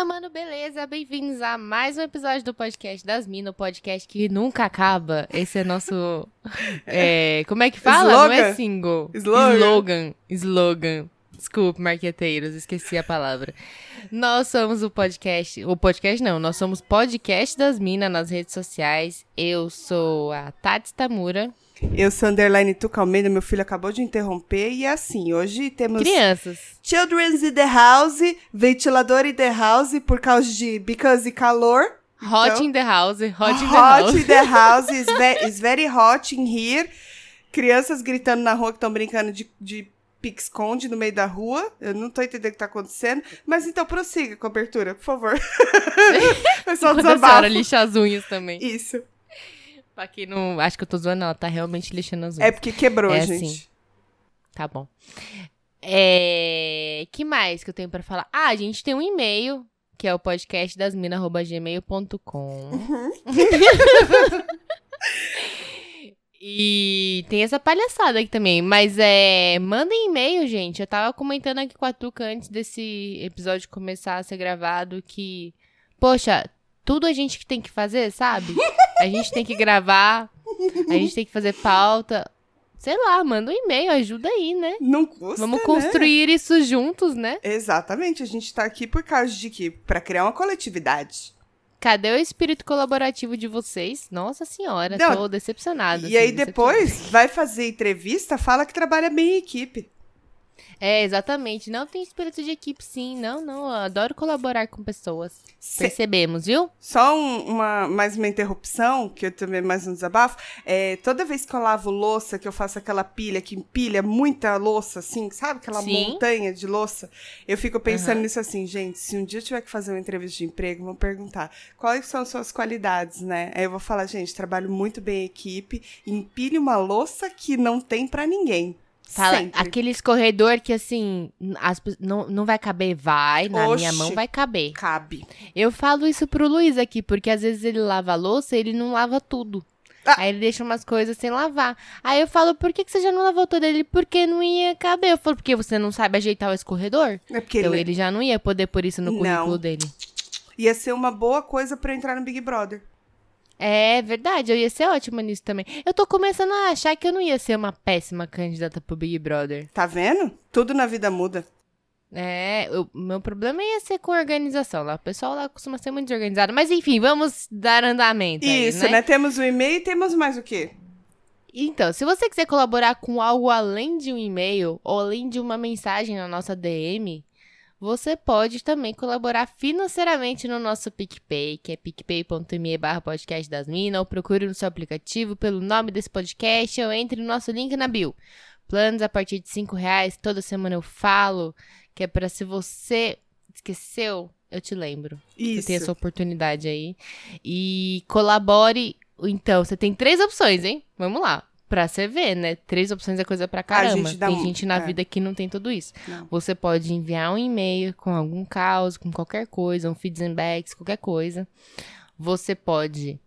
Fala, mano, beleza? Bem-vindos a mais um episódio do podcast das Minas, o podcast que nunca acaba. Esse é nosso. é, como é que fala? Slogan. Não é single. Slogan. Slogan. Slogan. Desculpe, marqueteiros, esqueci a palavra. Nós somos o podcast. O podcast não, nós somos podcast das Minas nas redes sociais. Eu sou a Tati Tamura. Eu sou Underline Tuca Almeida, meu filho acabou de interromper. E é assim, hoje temos. Crianças. Children's in the house, ventilador in the house, por causa de. Because e calor. Hot então, in the house, hot in the house. Hot in the house, is, ve is very hot in here. Crianças gritando na rua que estão brincando de, de pique-esconde no meio da rua. Eu não tô entendendo o que tá acontecendo. Mas então prossiga com a abertura, por favor. é só desabafo. A senhora lixa as unhas também. Isso. Pra quem não. Acho que eu tô zoando, ela tá realmente lixando as unhas. É porque quebrou, é gente. Assim. Tá bom. É. que mais que eu tenho pra falar? Ah, a gente tem um e-mail, que é o podcastdasmina.gmail.com. Uhum. E tem essa palhaçada aqui também. Mas é. Mandem e-mail, gente. Eu tava comentando aqui com a Tuca antes desse episódio começar a ser gravado que. Poxa, tudo a gente que tem que fazer, sabe? A gente tem que gravar, a gente tem que fazer pauta. Sei lá, manda um e-mail, ajuda aí, né? Não custa, Vamos né? construir né? isso juntos, né? Exatamente, a gente tá aqui por causa de quê? Pra criar uma coletividade. Cadê o espírito colaborativo de vocês? Nossa senhora, Não, tô decepcionada. E assim, aí depois vai fazer entrevista, fala que trabalha bem em equipe. É, exatamente. Não tem espírito de equipe, sim. Não, não. Eu adoro colaborar com pessoas. Se... Percebemos, viu? Só um, uma, mais uma interrupção, que eu também mais um desabafo. É, toda vez que eu lavo louça, que eu faço aquela pilha que empilha muita louça, assim, sabe? Aquela sim. montanha de louça. Eu fico pensando uhum. nisso assim, gente, se um dia eu tiver que fazer uma entrevista de emprego, vão perguntar quais são as suas qualidades, né? Aí eu vou falar, gente, trabalho muito bem em equipe, empilhe uma louça que não tem para ninguém. Fala, Sempre. aquele escorredor que assim, as, não, não vai caber, vai, na Oxi, minha mão vai caber. Cabe. Eu falo isso pro Luiz aqui, porque às vezes ele lava a louça e ele não lava tudo. Ah. Aí ele deixa umas coisas sem lavar. Aí eu falo, por que, que você já não lavou tudo? Ele, porque não ia caber. Eu falo, porque você não sabe ajeitar o escorredor? É porque então ele... ele já não ia poder pôr isso no currículo não. dele. Ia ser uma boa coisa para entrar no Big Brother. É verdade, eu ia ser ótima nisso também. Eu tô começando a achar que eu não ia ser uma péssima candidata pro Big Brother. Tá vendo? Tudo na vida muda. É, o meu problema ia ser com organização lá. O pessoal lá costuma ser muito desorganizado. Mas enfim, vamos dar andamento. Isso, aí, né? né? Temos o um e-mail e temos mais o quê? Então, se você quiser colaborar com algo além de um e-mail ou além de uma mensagem na nossa DM, você pode também colaborar financeiramente no nosso PicPay, que é picpay.me barra podcast das minas, ou procure no seu aplicativo pelo nome desse podcast ou entre no nosso link na bio. Planos a partir de 5 reais, toda semana eu falo, que é para se você esqueceu, eu te lembro. Isso. Você tem essa oportunidade aí. E colabore. Então, você tem três opções, hein? Vamos lá. Pra você ver, né? Três opções é coisa pra caramba. Gente tem um... gente na é. vida que não tem tudo isso. Não. Você pode enviar um e-mail com algum caos, com qualquer coisa, um feedback, qualquer coisa. Você pode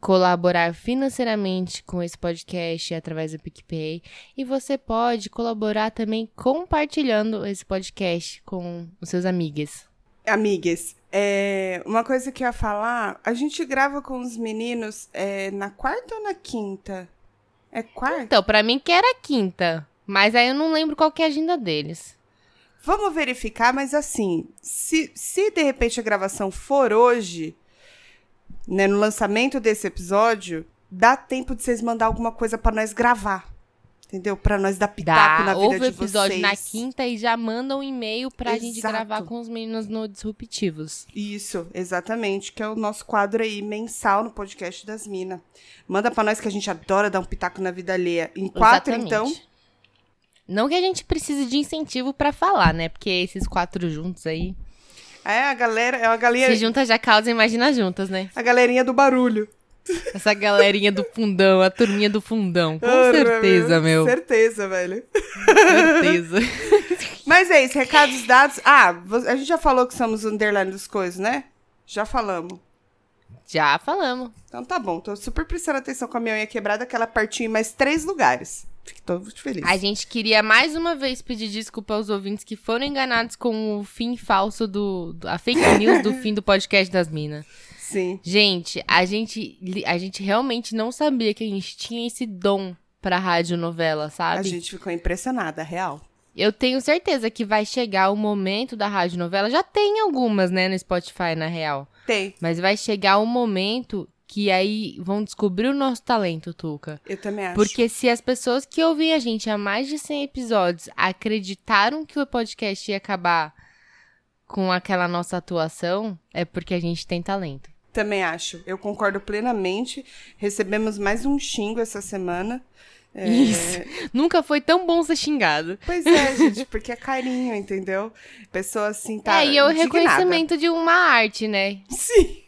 colaborar financeiramente com esse podcast através do PicPay. E você pode colaborar também compartilhando esse podcast com os seus amigas. Amigas, é, uma coisa que eu ia falar, a gente grava com os meninos é, na quarta ou na quinta? É quarta? Então, pra mim que era quinta. Mas aí eu não lembro qual que é a agenda deles. Vamos verificar, mas assim, se, se de repente a gravação for hoje, né, no lançamento desse episódio, dá tempo de vocês mandar alguma coisa para nós gravar. Entendeu? Pra nós dar pitaco Dá, na vida ouve de vocês. o episódio na quinta e já manda um e-mail pra Exato. gente gravar com os meninos no Disruptivos. Isso, exatamente. Que é o nosso quadro aí, mensal no podcast das minas. Manda pra nós que a gente adora dar um pitaco na vida alheia. Em quatro, exatamente. então. Não que a gente precise de incentivo para falar, né? Porque esses quatro juntos aí. É, a galera. É a galera. Se junta já causa, imagina juntas, né? A galerinha do barulho. Essa galerinha do fundão, a turminha do fundão. Com certeza, meu. Certeza, velho. Certeza. Mas é isso, recados dados. Ah, a gente já falou que somos underline dos coisas, né? Já falamos. Já falamos. Então tá bom, tô super prestando atenção com a minha unha quebrada, que ela partiu em mais três lugares. Fique todo feliz. A gente queria mais uma vez pedir desculpa aos ouvintes que foram enganados com o fim falso do. a fake news do fim do podcast das minas. Sim. Gente, a gente, a gente realmente não sabia que a gente tinha esse dom pra radionovela, sabe? A gente ficou impressionada, real. Eu tenho certeza que vai chegar o momento da radionovela. Já tem algumas, né, no Spotify, na real. Tem. Mas vai chegar o momento que aí vão descobrir o nosso talento, Tuca. Eu também acho. Porque se as pessoas que ouvem a gente há mais de 100 episódios acreditaram que o podcast ia acabar com aquela nossa atuação, é porque a gente tem talento. Também acho. Eu concordo plenamente. Recebemos mais um xingo essa semana. É... Isso. Nunca foi tão bom ser xingado. Pois é, gente, porque é carinho, entendeu? Pessoa assim tá. É, e é o reconhecimento de uma arte, né? Sim.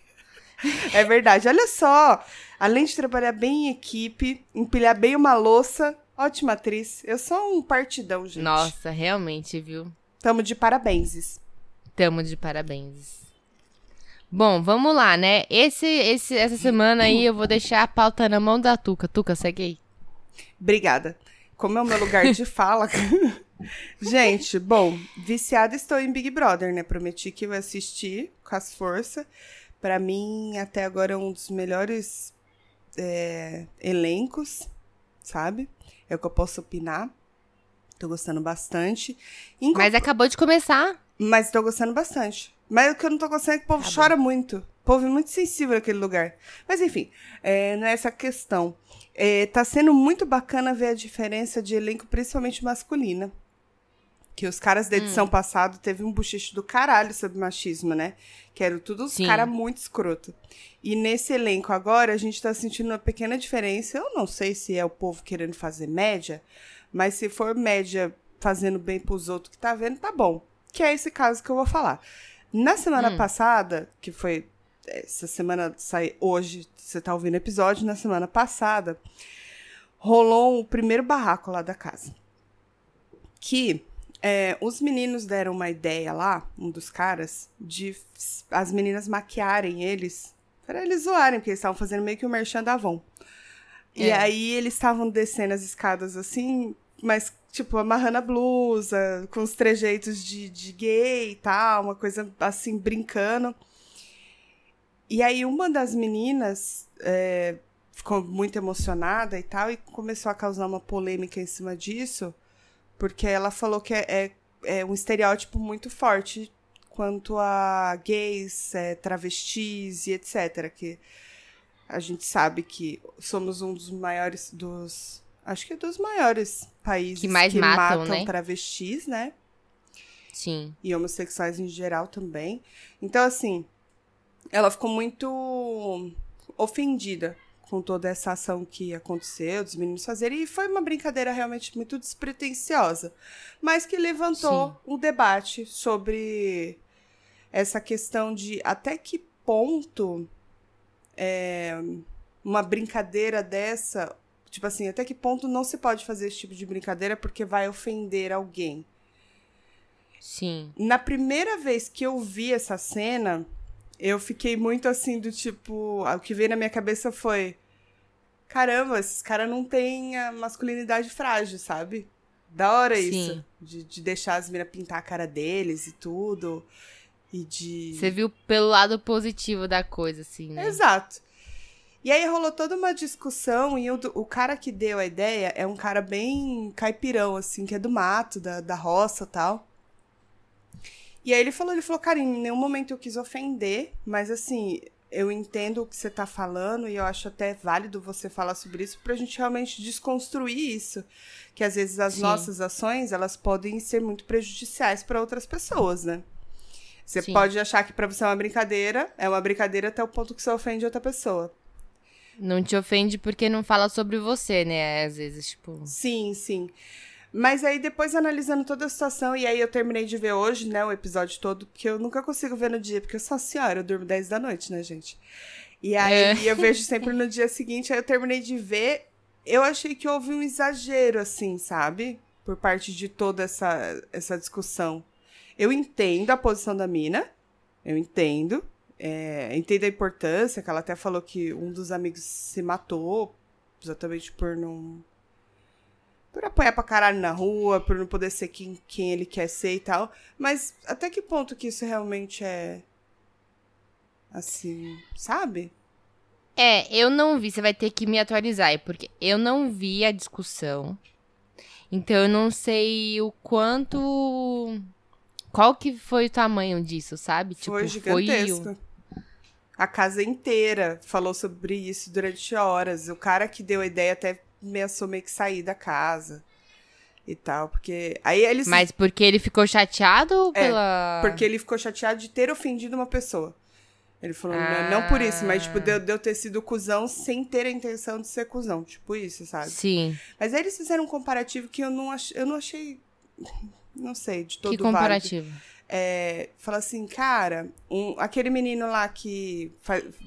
É verdade. Olha só. Além de trabalhar bem em equipe, empilhar bem uma louça, ótima atriz. Eu sou um partidão, gente. Nossa, realmente, viu? Tamo de parabéns. Tamo de parabéns. Bom, vamos lá, né? Esse, esse, essa semana aí eu vou deixar a pauta na mão da Tuca. Tuca, segue aí. Obrigada. Como é o meu lugar de fala. Gente, bom, viciada estou em Big Brother, né? Prometi que eu ia assistir com as forças. Para mim, até agora, é um dos melhores é, elencos, sabe? É o que eu posso opinar. Tô gostando bastante. Mas acabou de começar. Mas tô gostando bastante. Mas o que eu não tô gostando é que o povo tá chora bom. muito. O povo é muito sensível naquele lugar. Mas enfim, é, não é essa a questão. É, tá sendo muito bacana ver a diferença de elenco, principalmente masculina. Que os caras da edição hum. passada teve um bochicho do caralho sobre machismo, né? Que eram tudo os caras muito escroto. E nesse elenco agora, a gente tá sentindo uma pequena diferença. Eu não sei se é o povo querendo fazer média, mas se for média fazendo bem pros outros que tá vendo, tá bom. Que é esse caso que eu vou falar. Na semana hum. passada, que foi essa semana sai hoje, você tá ouvindo o episódio, na semana passada, rolou o primeiro barraco lá da casa. Que é, os meninos deram uma ideia lá, um dos caras, de as meninas maquiarem eles, para eles zoarem, porque eles estavam fazendo meio que o um merchan da Avon. É. E aí eles estavam descendo as escadas assim, mas tipo, amarrando a blusa, com os trejeitos de, de gay e tal, uma coisa assim, brincando. E aí uma das meninas é, ficou muito emocionada e tal, e começou a causar uma polêmica em cima disso, porque ela falou que é, é, é um estereótipo muito forte quanto a gays, é, travestis e etc. Que a gente sabe que somos um dos maiores dos. Acho que é dos maiores países que mais que matam, matam né? travestis, né? Sim. E homossexuais em geral também. Então, assim, ela ficou muito ofendida com toda essa ação que aconteceu, dos meninos fazerem, e foi uma brincadeira realmente muito despretensiosa, mas que levantou Sim. um debate sobre essa questão de até que ponto é, uma brincadeira dessa, tipo assim, até que ponto não se pode fazer esse tipo de brincadeira porque vai ofender alguém. Sim. Na primeira vez que eu vi essa cena, eu fiquei muito assim do tipo. O que veio na minha cabeça foi. Caramba, esses caras não têm a masculinidade frágil, sabe? Da hora Sim. isso. De, de deixar as minas pintar a cara deles e tudo. E de. Você viu pelo lado positivo da coisa, assim, né? Exato. E aí rolou toda uma discussão e o, o cara que deu a ideia é um cara bem caipirão, assim, que é do mato, da, da roça tal. E aí ele falou, ele falou, cara, em nenhum momento eu quis ofender, mas assim, eu entendo o que você tá falando e eu acho até válido você falar sobre isso pra gente realmente desconstruir isso, que às vezes as Sim. nossas ações, elas podem ser muito prejudiciais para outras pessoas, né? Você Sim. pode achar que para você é uma brincadeira, é uma brincadeira até o ponto que você ofende outra pessoa. Não te ofende porque não fala sobre você, né? Às vezes, tipo. Sim, sim. Mas aí depois analisando toda a situação, e aí eu terminei de ver hoje, né, o episódio todo, porque eu nunca consigo ver no dia, porque eu sou a senhora, eu durmo 10 da noite, né, gente? E aí é. eu vejo sempre no dia seguinte, aí eu terminei de ver, eu achei que houve um exagero, assim, sabe? Por parte de toda essa, essa discussão. Eu entendo a posição da mina, eu entendo, é, a importância, que ela até falou que um dos amigos se matou, exatamente por não por apanhar pra caralho na rua, por não poder ser quem, quem ele quer ser e tal. Mas até que ponto que isso realmente é. Assim, sabe? É, eu não vi, você vai ter que me atualizar, porque eu não vi a discussão. Então eu não sei o quanto. Qual que foi o tamanho disso, sabe? Tipo, foi gigantesco. Foi o... A casa inteira falou sobre isso durante horas. O cara que deu a ideia até ameaçou meio que sair da casa e tal, porque aí eles Mas porque ele ficou chateado é, pela porque ele ficou chateado de ter ofendido uma pessoa. Ele falou, ah. não, por isso, mas tipo, de, de eu ter sido cuzão sem ter a intenção de ser cuzão, tipo isso, sabe? Sim. Mas aí eles fizeram um comparativo que eu não, ach, eu não achei não sei, de todo Que comparativo? Válido. É, fala assim, cara, um, aquele menino lá que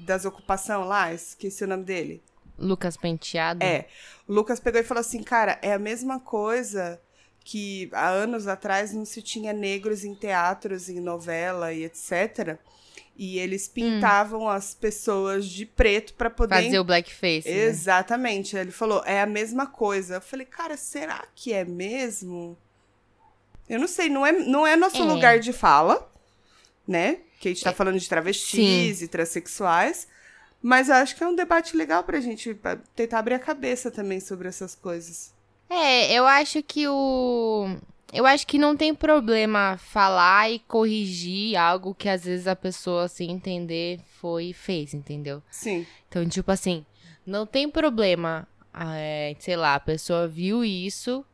das ocupação lá, esqueci o nome dele. Lucas Penteado? É. Lucas pegou e falou assim, cara, é a mesma coisa que há anos atrás não se tinha negros em teatros, em novela e etc. E eles pintavam hum. as pessoas de preto para poder. Fazer o blackface. Né? Exatamente. Né? Ele falou, é a mesma coisa. Eu falei, cara, será que é mesmo? Eu não sei, não é, não é nosso é. lugar de fala, né? Que a gente tá é. falando de travestis Sim. e transexuais. Mas eu acho que é um debate legal pra gente tentar abrir a cabeça também sobre essas coisas. É, eu acho que o. Eu acho que não tem problema falar e corrigir algo que às vezes a pessoa, sem entender, foi e fez, entendeu? Sim. Então, tipo assim, não tem problema, é, sei lá, a pessoa viu isso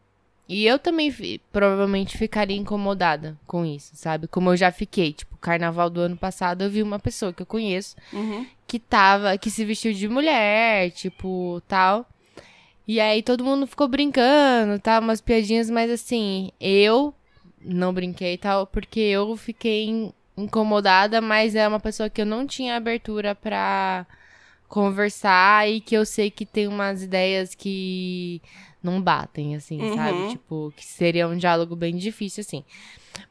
e eu também provavelmente ficaria incomodada com isso, sabe? Como eu já fiquei. Tipo, carnaval do ano passado eu vi uma pessoa que eu conheço uhum. que tava, que se vestiu de mulher, tipo, tal. E aí todo mundo ficou brincando, tá? Umas piadinhas, mas assim, eu não brinquei tal, porque eu fiquei incomodada, mas é uma pessoa que eu não tinha abertura pra conversar e que eu sei que tem umas ideias que não batem, assim, uhum. sabe? Tipo, que seria um diálogo bem difícil, assim.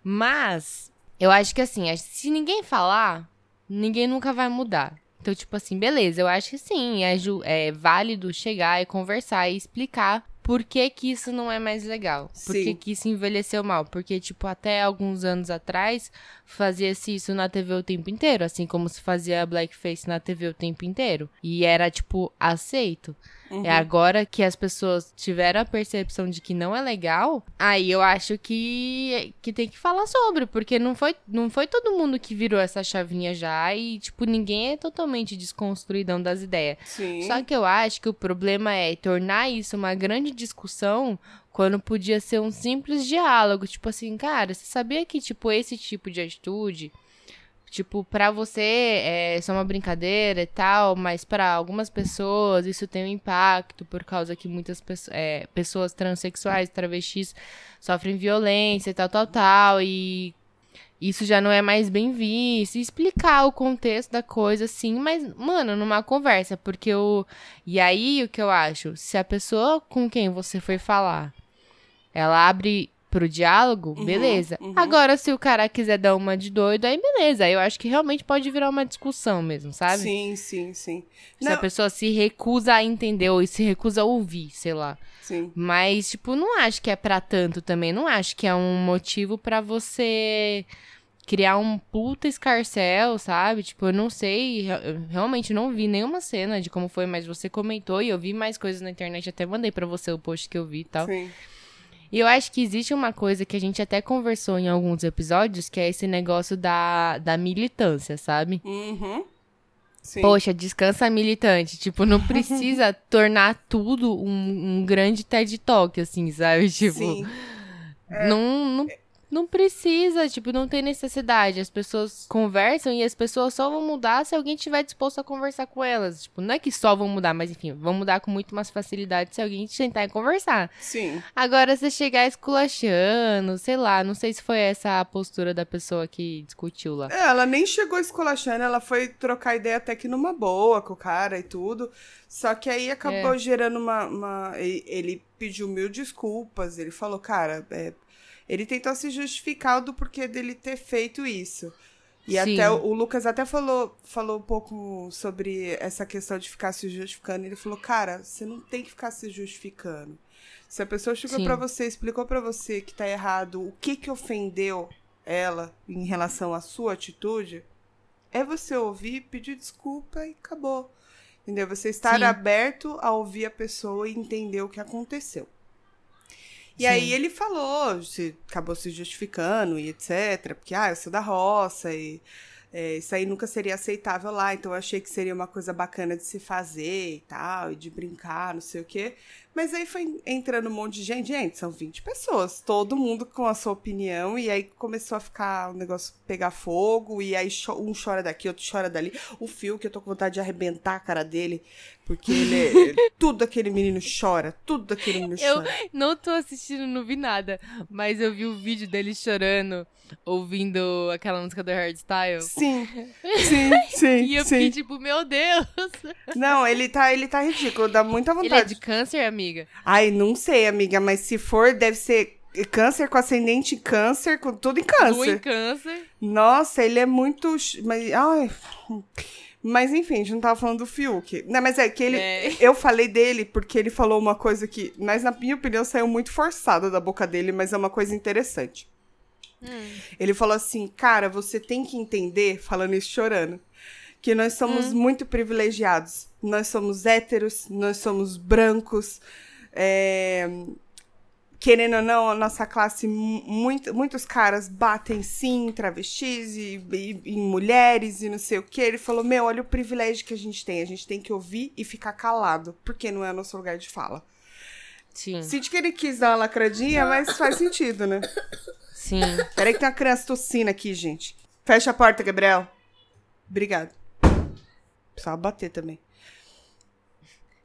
Mas, eu acho que assim, se ninguém falar, ninguém nunca vai mudar. Então, tipo assim, beleza, eu acho que sim, é, é válido chegar e conversar e explicar por que que isso não é mais legal. Por que que isso envelheceu mal. Porque, tipo, até alguns anos atrás, fazia-se isso na TV o tempo inteiro. Assim como se fazia blackface na TV o tempo inteiro. E era, tipo, aceito. Uhum. É agora que as pessoas tiveram a percepção de que não é legal, aí eu acho que, que tem que falar sobre, porque não foi, não foi todo mundo que virou essa chavinha já e, tipo, ninguém é totalmente desconstruidão das ideias. Sim. Só que eu acho que o problema é tornar isso uma grande discussão quando podia ser um simples diálogo. Tipo assim, cara, você sabia que, tipo, esse tipo de atitude Tipo, pra você é só uma brincadeira e tal, mas para algumas pessoas isso tem um impacto por causa que muitas pessoas, é, pessoas transexuais, travestis, sofrem violência e tal, tal, tal, e isso já não é mais bem visto. Explicar o contexto da coisa, assim, mas, mano, numa conversa, porque o. E aí, o que eu acho? Se a pessoa com quem você foi falar, ela abre pro diálogo, uhum, beleza. Uhum. Agora, se o cara quiser dar uma de doido, aí beleza. Aí eu acho que realmente pode virar uma discussão mesmo, sabe? Sim, sim, sim. Se não. a pessoa se recusa a entender ou se recusa a ouvir, sei lá. Sim. Mas, tipo, não acho que é para tanto também. Não acho que é um motivo para você criar um puta escarcel, sabe? Tipo, eu não sei, eu realmente não vi nenhuma cena de como foi, mas você comentou e eu vi mais coisas na internet, até mandei para você o post que eu vi e tal. Sim. E eu acho que existe uma coisa que a gente até conversou em alguns episódios, que é esse negócio da, da militância, sabe? Uhum. Sim. Poxa, descansa militante. Tipo, não precisa tornar tudo um, um, grande TED Talk, assim, sabe? Tipo, Sim. Não, não, não precisa, tipo, não tem necessidade. As pessoas conversam e as pessoas só vão mudar se alguém estiver disposto a conversar com elas. Tipo, não é que só vão mudar, mas enfim, vão mudar com muito mais facilidade se alguém tentar conversar. Sim. Agora, você chegar esculachando, sei lá, não sei se foi essa a postura da pessoa que discutiu lá. É, ela nem chegou esculachando, ela foi trocar ideia até que numa boa com o cara e tudo. Só que aí acabou é. gerando uma, uma. Ele pediu mil desculpas, ele falou, cara, é ele tentou se justificar do porquê dele ter feito isso. E Sim. até o Lucas até falou, falou um pouco sobre essa questão de ficar se justificando. Ele falou, cara, você não tem que ficar se justificando. Se a pessoa chegou para você, explicou para você que tá errado, o que que ofendeu ela em relação à sua atitude, é você ouvir, pedir desculpa e acabou. Entendeu? Você estar Sim. aberto a ouvir a pessoa e entender o que aconteceu. E Sim. aí ele falou, se, acabou se justificando e etc. Porque, ah, eu sou da roça e é, isso aí nunca seria aceitável lá, então eu achei que seria uma coisa bacana de se fazer e tal, e de brincar, não sei o quê. Mas aí foi entrando um monte de gente. Gente, são 20 pessoas, todo mundo com a sua opinião, e aí começou a ficar o negócio pegar fogo, e aí um chora daqui, outro chora dali. O fio, que eu tô com vontade de arrebentar a cara dele, porque ele é, tudo aquele menino chora, tudo aquele menino eu chora. Eu não tô assistindo, não vi nada, mas eu vi o vídeo dele chorando, ouvindo aquela música do Hardstyle. Sim, sim, sim. e eu sim. fiquei tipo, meu Deus. Não, ele tá, ele tá ridículo, dá muita vontade. Ele é de câncer, amiga? Ai, não sei, amiga, mas se for, deve ser câncer com ascendente câncer, com tudo em câncer. Tudo em câncer. Nossa, ele é muito. Mas, ai. Mas enfim, a gente não tava falando do Fiuk. Não, mas é que ele. É. Eu falei dele porque ele falou uma coisa que, mas na minha opinião, saiu muito forçada da boca dele, mas é uma coisa interessante. Hum. Ele falou assim, cara, você tem que entender, falando isso chorando, que nós somos hum. muito privilegiados. Nós somos héteros, nós somos brancos. É... Querendo ou não, a nossa classe, muito, muitos caras batem sim em travestis e, e, em mulheres e não sei o que. Ele falou: Meu, olha o privilégio que a gente tem. A gente tem que ouvir e ficar calado, porque não é nosso lugar de fala. Sim. Sinto que ele quis dar uma lacradinha, mas faz sentido, né? Sim. Peraí que tem uma criança tossindo aqui, gente. Fecha a porta, Gabriel. Obrigado. Precisava bater também.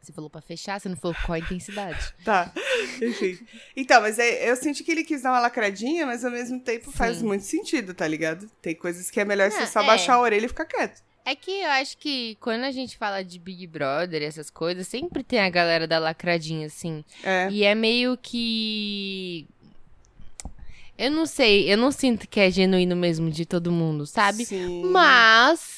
Você falou pra fechar, você não falou qual a intensidade. tá, enfim. Então, mas é, eu senti que ele quis dar uma lacradinha, mas ao mesmo tempo Sim. faz muito sentido, tá ligado? Tem coisas que é melhor não, você só é. baixar a orelha e ficar quieto. É que eu acho que quando a gente fala de Big Brother e essas coisas, sempre tem a galera da lacradinha, assim. É. E é meio que. Eu não sei, eu não sinto que é genuíno mesmo de todo mundo, sabe? Sim. Mas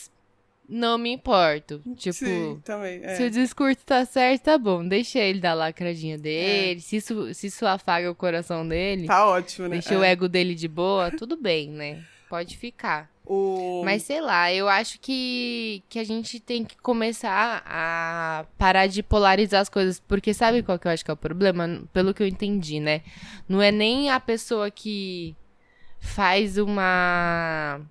não me importo. Tipo, Sim, também, é. se o discurso tá certo, tá bom. Deixa ele dar a lacradinha dele. É. Se, isso, se isso afaga o coração dele. Tá ótimo, né? Deixa é. o ego dele de boa, tudo bem, né? Pode ficar. O... Mas sei lá, eu acho que, que a gente tem que começar a parar de polarizar as coisas. Porque sabe qual que eu acho que é o problema? Pelo que eu entendi, né? Não é nem a pessoa que faz uma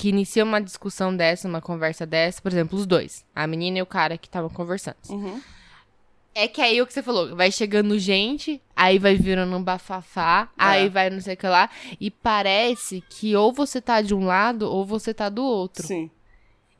que inicia uma discussão dessa, uma conversa dessa, por exemplo, os dois, a menina e o cara que estavam conversando. Uhum. É que aí o que você falou, vai chegando gente, aí vai virando um bafafá, é. aí vai não sei o que lá, e parece que ou você tá de um lado ou você tá do outro. Sim.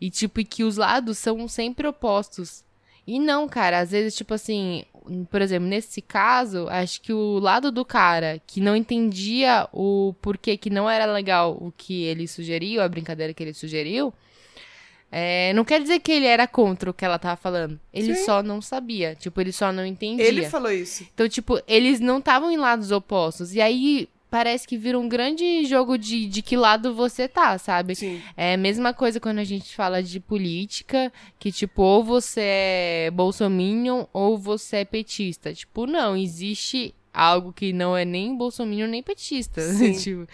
E tipo, e que os lados são sempre opostos. E não, cara, às vezes, tipo assim, por exemplo, nesse caso, acho que o lado do cara que não entendia o porquê que não era legal o que ele sugeriu, a brincadeira que ele sugeriu, é, não quer dizer que ele era contra o que ela tava falando. Ele Sim. só não sabia. Tipo, ele só não entendia. Ele falou isso. Então, tipo, eles não estavam em lados opostos. E aí, parece que vira um grande jogo de, de que lado você tá, sabe? Sim. É a mesma coisa quando a gente fala de política, que tipo, ou você é bolsominion ou você é petista. Tipo, não, existe algo que não é nem bolsominion nem petista. tipo,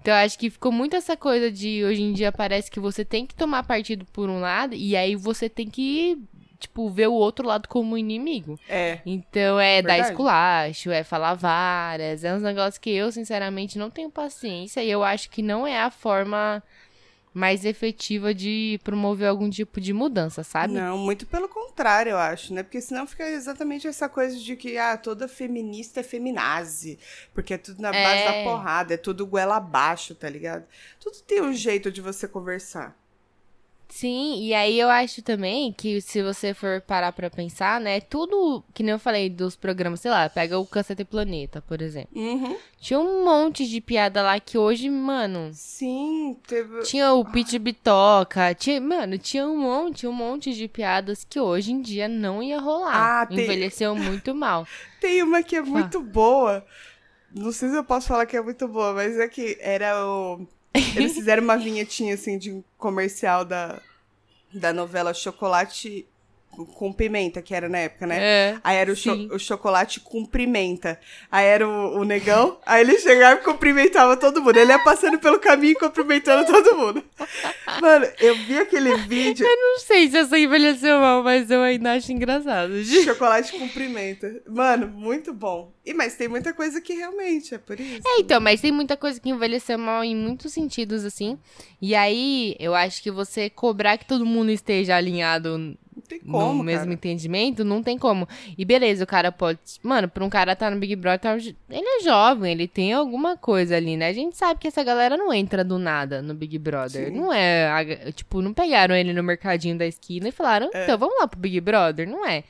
então, eu acho que ficou muito essa coisa de hoje em dia parece que você tem que tomar partido por um lado e aí você tem que tipo, ver o outro lado como inimigo. É. Então é Verdade. dar esculacho, é falar várias, é uns negócios que eu, sinceramente, não tenho paciência e eu acho que não é a forma mais efetiva de promover algum tipo de mudança, sabe? Não, muito pelo contrário, eu acho, né? Porque senão fica exatamente essa coisa de que, ah, toda feminista é feminazi, porque é tudo na base é... da porrada, é tudo goela abaixo, tá ligado? Tudo tem um jeito de você conversar. Sim, e aí eu acho também que se você for parar pra pensar, né, tudo, que nem eu falei dos programas, sei lá, pega o Câncer Planeta, por exemplo. Uhum. Tinha um monte de piada lá que hoje, mano... Sim, teve... Tinha o Pit Bitoca, tinha, mano, tinha um monte, um monte de piadas que hoje em dia não ia rolar. Ah, tem... Envelheceu muito mal. Tem uma que é muito ah. boa, não sei se eu posso falar que é muito boa, mas é que era o eles fizeram uma vinhetinha, assim, de um comercial da, da novela Chocolate com pimenta, que era na época, né? É, aí era o, cho o, chocolate com pimenta. Aí era o, o, negão, aí ele chegava e cumprimentava todo mundo. Ele ia passando pelo caminho e cumprimentando todo mundo. Mano, eu vi aquele vídeo. Eu não sei se essa envelheceu mal, mas eu ainda acho engraçado. Chocolate com pimenta. Mano, muito bom. E, mas tem muita coisa que realmente é por isso. É, então, mas tem muita coisa que envelheceu mal em muitos sentidos, assim. E aí, eu acho que você cobrar que todo mundo esteja alinhado como, no mesmo cara. entendimento, não tem como. E beleza, o cara pode. Mano, pra um cara tá no Big Brother, tá, ele é jovem, ele tem alguma coisa ali, né? A gente sabe que essa galera não entra do nada no Big Brother. Sim. Não é. Tipo, não pegaram ele no mercadinho da esquina e falaram, é. então vamos lá pro Big Brother. Não é.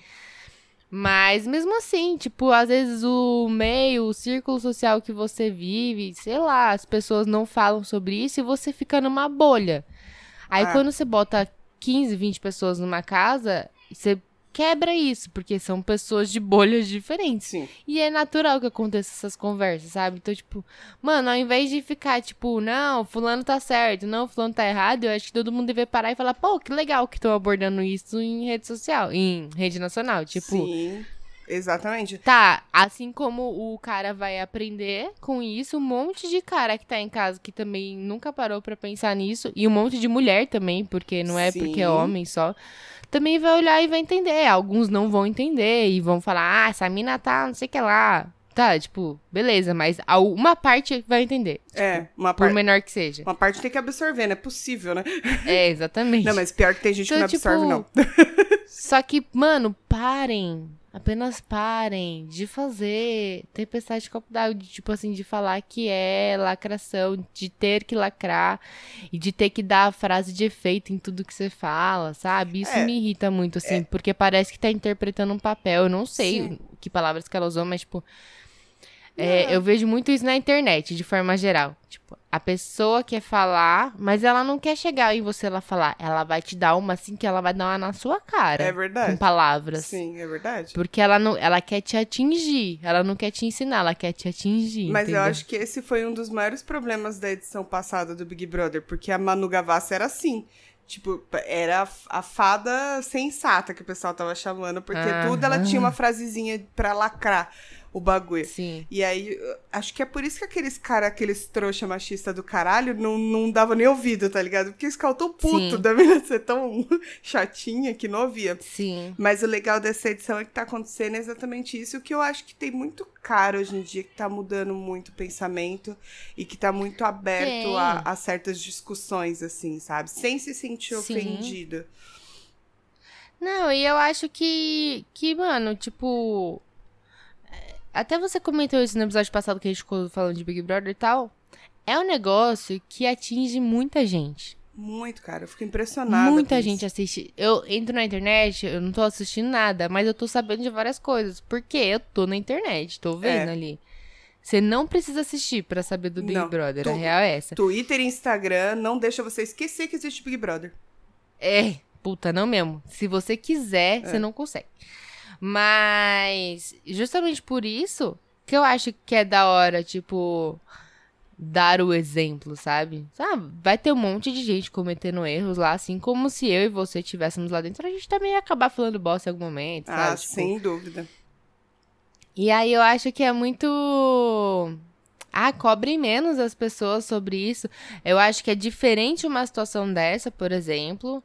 Mas mesmo assim, tipo, às vezes o meio, o círculo social que você vive, sei lá, as pessoas não falam sobre isso e você fica numa bolha. Aí ah. quando você bota 15, 20 pessoas numa casa, você quebra isso, porque são pessoas de bolhas diferentes. Sim. E é natural que aconteça essas conversas, sabe? Então, tipo, mano, ao invés de ficar, tipo, não, fulano tá certo, não, fulano tá errado, eu acho que todo mundo deve parar e falar, pô, que legal que estão abordando isso em rede social, em rede nacional. Tipo. Sim. Exatamente. Tá, assim como o cara vai aprender com isso, um monte de cara que tá em casa que também nunca parou para pensar nisso, e um monte de mulher também, porque não é Sim. porque é homem só, também vai olhar e vai entender. Alguns não vão entender e vão falar, ah, essa mina tá não sei o que lá. Tá, tipo, beleza, mas uma parte vai entender. Tipo, é, uma parte. Por menor que seja. Uma parte tem que absorver, não é possível, né? É, exatamente. Não, mas pior que tem gente então, que não tipo, absorve, não. Só que, mano, parem Apenas parem de fazer tempestade de copo d'água, tipo assim, de falar que é lacração, de ter que lacrar e de ter que dar a frase de efeito em tudo que você fala, sabe? Isso é, me irrita muito, assim, é. porque parece que tá interpretando um papel. Eu não sei Sim. que palavras que ela usou, mas, tipo, é, eu vejo muito isso na internet, de forma geral. Tipo, a pessoa quer falar, mas ela não quer chegar em você ela falar. Ela vai te dar uma assim que ela vai dar uma na sua cara. É verdade. Com palavras. Sim, é verdade. Porque ela não, ela quer te atingir. Ela não quer te ensinar, ela quer te atingir. Mas entendeu? eu acho que esse foi um dos maiores problemas da edição passada do Big Brother, porque a Manu Gavassi era assim. Tipo, era a fada sensata que o pessoal tava chamando, porque tudo ela tinha uma frasezinha pra lacrar o bagulho. Sim. E aí, acho que é por isso que aqueles cara, aqueles trouxa machista do caralho, não, não dava nem ouvido, tá ligado? Porque tão puto Sim. da menina ser tão chatinha que não ouvia. Sim. Mas o legal dessa edição é que tá acontecendo exatamente isso, o que eu acho que tem muito cara hoje em dia, que tá mudando muito o pensamento e que tá muito aberto a, a, certas discussões, assim, sabe? Sem se sentir Sim. ofendido. Não, e eu acho que, que, mano, tipo, até você comentou isso no episódio passado que a gente ficou falando de Big Brother e tal. É um negócio que atinge muita gente. Muito, cara. Eu fico impressionada. Muita gente assiste. Eu entro na internet, eu não tô assistindo nada, mas eu tô sabendo de várias coisas. Porque eu tô na internet, tô vendo é. ali. Você não precisa assistir para saber do Big não, Brother. Tu, a real é essa. Twitter e Instagram não deixa você esquecer que existe Big Brother. É, puta, não mesmo. Se você quiser, é. você não consegue. Mas justamente por isso que eu acho que é da hora, tipo, dar o exemplo, sabe? Sabe? Vai ter um monte de gente cometendo erros lá, assim como se eu e você estivéssemos lá dentro, a gente também ia acabar falando bosta em algum momento, sabe? Ah, tipo... sem dúvida. E aí eu acho que é muito. Ah, cobrem menos as pessoas sobre isso. Eu acho que é diferente uma situação dessa, por exemplo,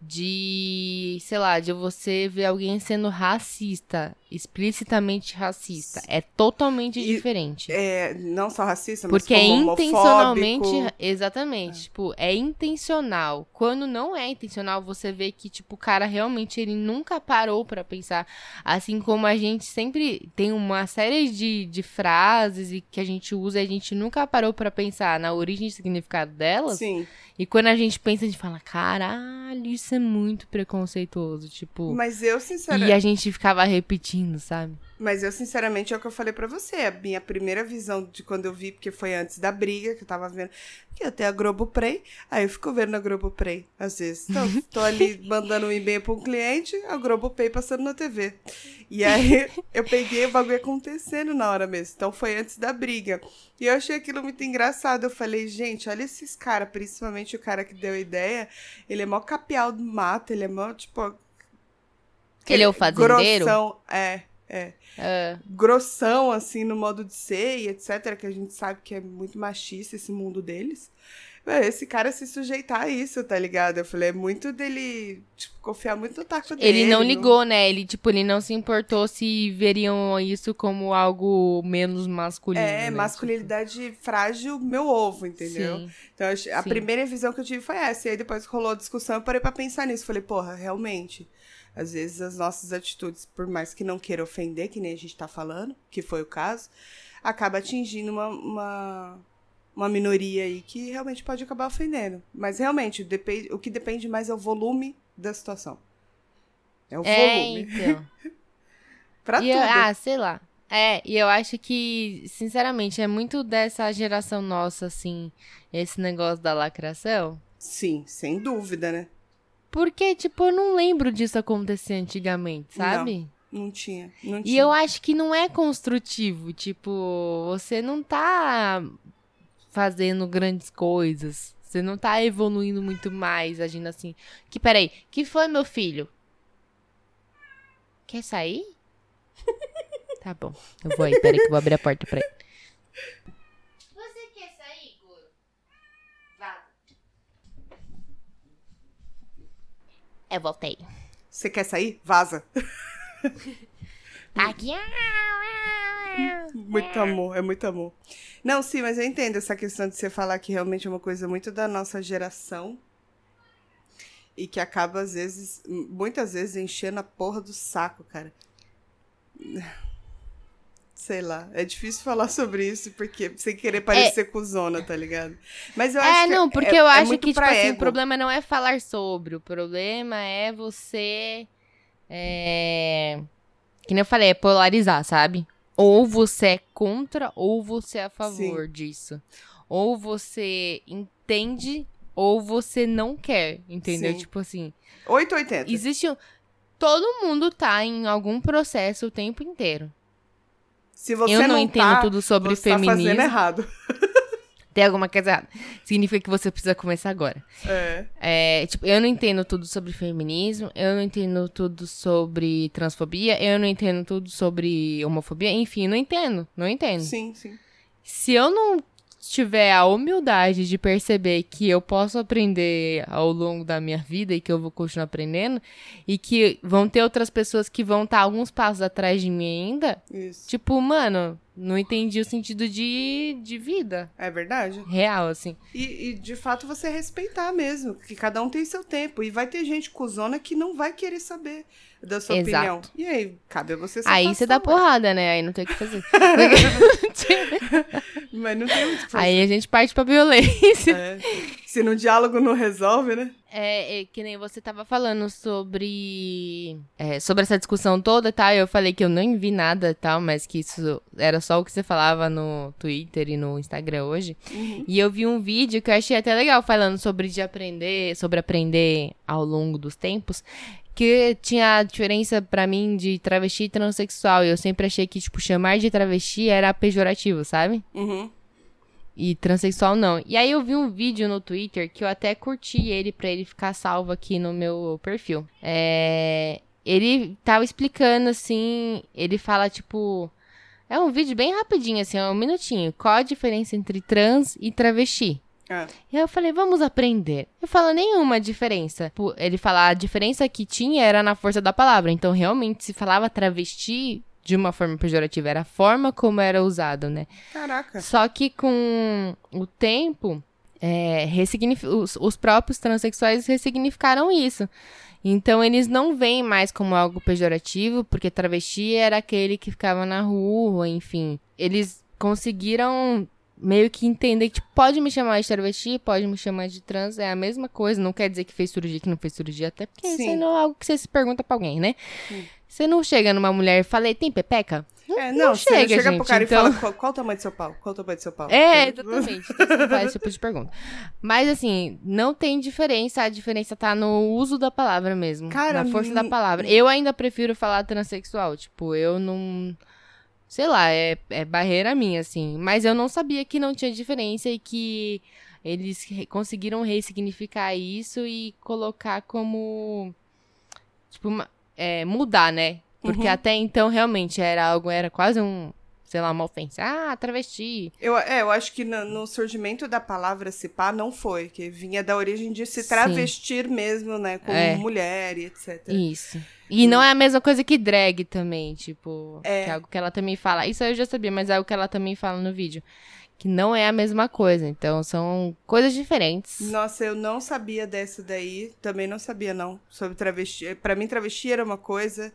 de, sei lá, de você ver alguém sendo racista, explicitamente racista. É totalmente e, diferente. É, não só racista, mas Porque é intencionalmente, exatamente, é. tipo, é intencional. Quando não é intencional, você vê que tipo o cara realmente ele nunca parou para pensar, assim como a gente sempre tem uma série de, de frases e que a gente usa, e a gente nunca parou para pensar na origem e significado delas. Sim. E quando a gente pensa, a gente fala, caralho, isso é muito preconceituoso, tipo. Mas eu, sinceramente. E a gente ficava repetindo, sabe? Mas eu, sinceramente, é o que eu falei para você. A minha primeira visão de quando eu vi, porque foi antes da briga, que eu tava vendo. Que eu tenho a Globoplay, aí eu fico vendo a Globoplay, às vezes. Então, tô ali mandando um e-mail pra um cliente, a Globoplay passando na TV. E aí eu peguei o bagulho acontecendo na hora mesmo. Então foi antes da briga. E eu achei aquilo muito engraçado. Eu falei, gente, olha esses caras, principalmente o cara que deu a ideia. Ele é mó capial do mato, ele é mó, tipo, Ele é o fazendeiro? Grossão, é, é. Uh. Grossão, assim, no modo de ser e etc. Que a gente sabe que é muito machista esse mundo deles esse cara se sujeitar a isso, tá ligado? Eu falei, é muito dele, tipo, confiar muito no taco dele. Ele não ligou, né? Ele, tipo, ele não se importou se veriam isso como algo menos masculino. É, né? masculinidade tipo... frágil, meu ovo, entendeu? Sim. Então, a Sim. primeira visão que eu tive foi essa. E aí depois rolou a discussão, eu parei pra pensar nisso. Falei, porra, realmente. Às vezes as nossas atitudes, por mais que não queira ofender, que nem a gente tá falando, que foi o caso, acaba atingindo uma, uma uma minoria aí que realmente pode acabar ofendendo. Mas realmente, depende, o que depende mais é o volume da situação. É o é, volume. Então. pra e tudo. Eu, ah, sei lá. É, e eu acho que, sinceramente, é muito dessa geração nossa, assim, esse negócio da lacração. Sim, sem dúvida, né? Porque, tipo, eu não lembro disso acontecer antigamente, sabe? Não, não tinha, não tinha. E eu acho que não é construtivo, tipo, você não tá fazendo grandes coisas. Você não tá evoluindo muito mais, agindo assim. Que, peraí, que foi, meu filho? Quer sair? tá bom, eu vou aí, peraí que eu vou abrir a porta pra ele. Você quer sair, Goro? Vaza. Eu voltei. Você quer sair? Vaza. Aqui. muito amor, é muito amor. Não, sim, mas eu entendo essa questão de você falar que realmente é uma coisa muito da nossa geração. E que acaba, às vezes, muitas vezes, enchendo a porra do saco, cara. Sei lá, é difícil falar sobre isso, porque sem querer parecer é... cuzona, tá ligado? Mas eu é, acho não, porque é, eu é acho que, tipo assim, o problema não é falar sobre, o problema é você. É que nem eu falei, é polarizar, sabe? Ou você é contra, ou você é a favor Sim. disso. Ou você entende, ou você não quer, entendeu? Sim. Tipo assim. 880. Existe. Todo mundo tá em algum processo o tempo inteiro. Se você eu não, não entendo tá, tudo sobre você feminismo. Tá fazendo errado. tem alguma coisa errada. Significa que você precisa começar agora. É. é. Tipo, eu não entendo tudo sobre feminismo, eu não entendo tudo sobre transfobia, eu não entendo tudo sobre homofobia, enfim, não entendo, não entendo. Sim, sim. Se eu não tiver a humildade de perceber que eu posso aprender ao longo da minha vida e que eu vou continuar aprendendo, e que vão ter outras pessoas que vão estar alguns passos atrás de mim ainda, Isso. tipo, mano, não entendi o sentido de, de vida. É verdade. Real, assim. E, e, de fato você respeitar mesmo, que cada um tem seu tempo. E vai ter gente cuzona que não vai querer saber da sua Exato. opinião. E aí, cabe a você Aí você dá porrada, né? Aí não tem o que fazer. Mas não tem o que fazer. Aí a gente parte pra violência. É. Se no diálogo não resolve, né? É, é, que nem você tava falando sobre é, sobre essa discussão toda, tá? Eu falei que eu não vi nada, tal, mas que isso era só o que você falava no Twitter e no Instagram hoje. Uhum. E eu vi um vídeo que eu achei até legal falando sobre de aprender, sobre aprender ao longo dos tempos, que tinha a diferença para mim de travesti e transexual. E eu sempre achei que, tipo, chamar de travesti era pejorativo, sabe? Uhum. E transexual não. E aí eu vi um vídeo no Twitter que eu até curti ele pra ele ficar salvo aqui no meu perfil. É... Ele tava explicando assim. Ele fala, tipo. É um vídeo bem rapidinho, assim, é um minutinho. Qual a diferença entre trans e travesti? É. E aí eu falei, vamos aprender. Eu falo, nenhuma diferença. Ele fala, a diferença que tinha era na força da palavra. Então, realmente, se falava travesti de uma forma pejorativa, era a forma como era usado, né? Caraca. Só que com o tempo, é, os, os próprios transexuais ressignificaram isso. Então eles não veem mais como algo pejorativo, porque travesti era aquele que ficava na rua, enfim. Eles conseguiram meio que entender que tipo, pode me chamar de travesti, pode me chamar de trans, é a mesma coisa. Não quer dizer que fez cirurgia, que não fez cirurgia, até porque Sim. isso não é algo que você se pergunta pra alguém, né? Sim. Você não chega numa mulher e fala, tem pepeca? Não, é, não, não chega, você chega gente, pro cara então... e fala, qual, qual, o tamanho do seu pau? Qual o tamanho do seu pau? É, exatamente. Então você faz esse tipo de pergunta. Mas, assim, não tem diferença. A diferença tá no uso da palavra mesmo. Cara, na força da palavra. Eu ainda prefiro falar transexual. Tipo, eu não sei lá, é, é barreira minha, assim. Mas eu não sabia que não tinha diferença e que eles conseguiram ressignificar isso e colocar como. Tipo, uma, é, mudar, né? Porque uhum. até então, realmente, era algo, era quase um, sei lá, uma ofensa. Ah, travesti. Eu, é, eu acho que no, no surgimento da palavra cipá não foi, que vinha da origem de se travestir Sim. mesmo, né, como é. mulher e etc. Isso. E não é a mesma coisa que drag também, tipo, é. que é algo que ela também fala. Isso eu já sabia, mas é algo que ela também fala no vídeo. Que não é a mesma coisa, então são coisas diferentes. Nossa, eu não sabia dessa daí, também não sabia não, sobre travesti. Para mim travesti era uma coisa,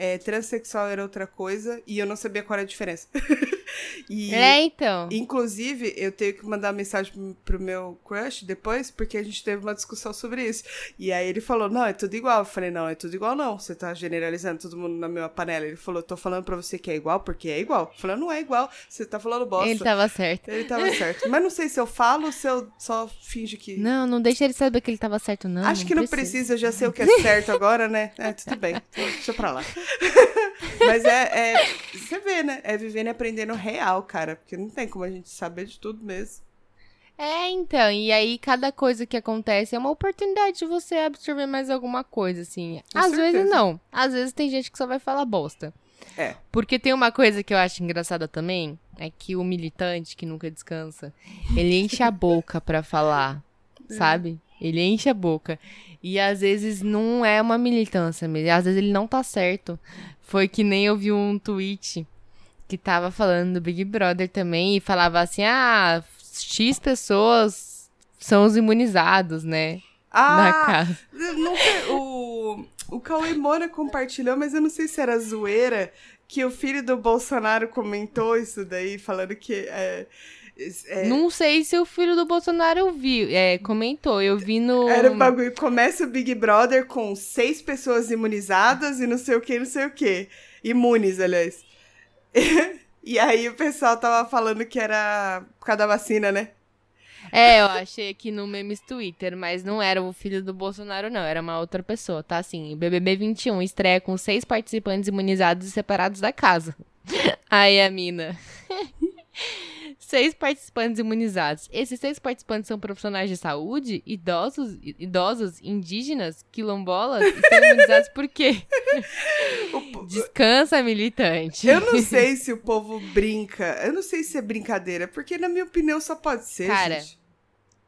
é, transexual era outra coisa e eu não sabia qual era a diferença. e, é, então. Inclusive, eu tenho que mandar mensagem pro, meu crush depois, porque a gente teve uma discussão sobre isso. E aí ele falou: Não, é tudo igual. Eu falei: Não, é tudo igual, não. Você tá generalizando todo mundo na mesma panela. Ele falou: Tô falando pra você que é igual, porque é igual. Eu falei: Não é igual. Você tá falando bosta. Ele tava certo. Ele tava certo. Mas não sei se eu falo ou se eu só finge que. Não, não deixa ele saber que ele tava certo, não. Acho não que não precisa. precisa, eu já sei o que é certo agora, né? É, tudo bem. Deixa pra lá. Mas é, é, Você vê, né? É vivendo e aprendendo real, cara. Porque não tem como a gente saber de tudo mesmo. É, então. E aí, cada coisa que acontece é uma oportunidade de você absorver mais alguma coisa, assim. Com Às certeza. vezes não. Às vezes tem gente que só vai falar bosta. É. Porque tem uma coisa que eu acho engraçada também. É que o militante que nunca descansa, ele enche a boca pra falar, sabe? Ele enche a boca. E às vezes não é uma militância mesmo. Às vezes ele não tá certo. Foi que nem eu vi um tweet que tava falando do Big Brother também e falava assim: ah, X pessoas são os imunizados, né? Ah, na casa. Nunca, o, o Cauê Moura compartilhou, mas eu não sei se era zoeira, que o filho do Bolsonaro comentou isso daí, falando que. É, é... Não sei se o filho do Bolsonaro viu, é, comentou. Eu vi no. Era o bagulho. Começa o Big Brother com seis pessoas imunizadas e não sei o que, não sei o que. Imunes, aliás. e aí o pessoal tava falando que era por causa da vacina, né? É, eu achei aqui no memes Twitter, mas não era o filho do Bolsonaro, não. Era uma outra pessoa, tá? Assim, BBB 21 estreia com seis participantes imunizados e separados da casa. Aí a mina seis participantes imunizados. Esses seis participantes são profissionais de saúde, idosos, idosos, indígenas, quilombolas, estão imunizados por quê? Descansa, militante. Eu não sei se o povo brinca. Eu não sei se é brincadeira, porque na minha opinião só pode ser, Cara, gente.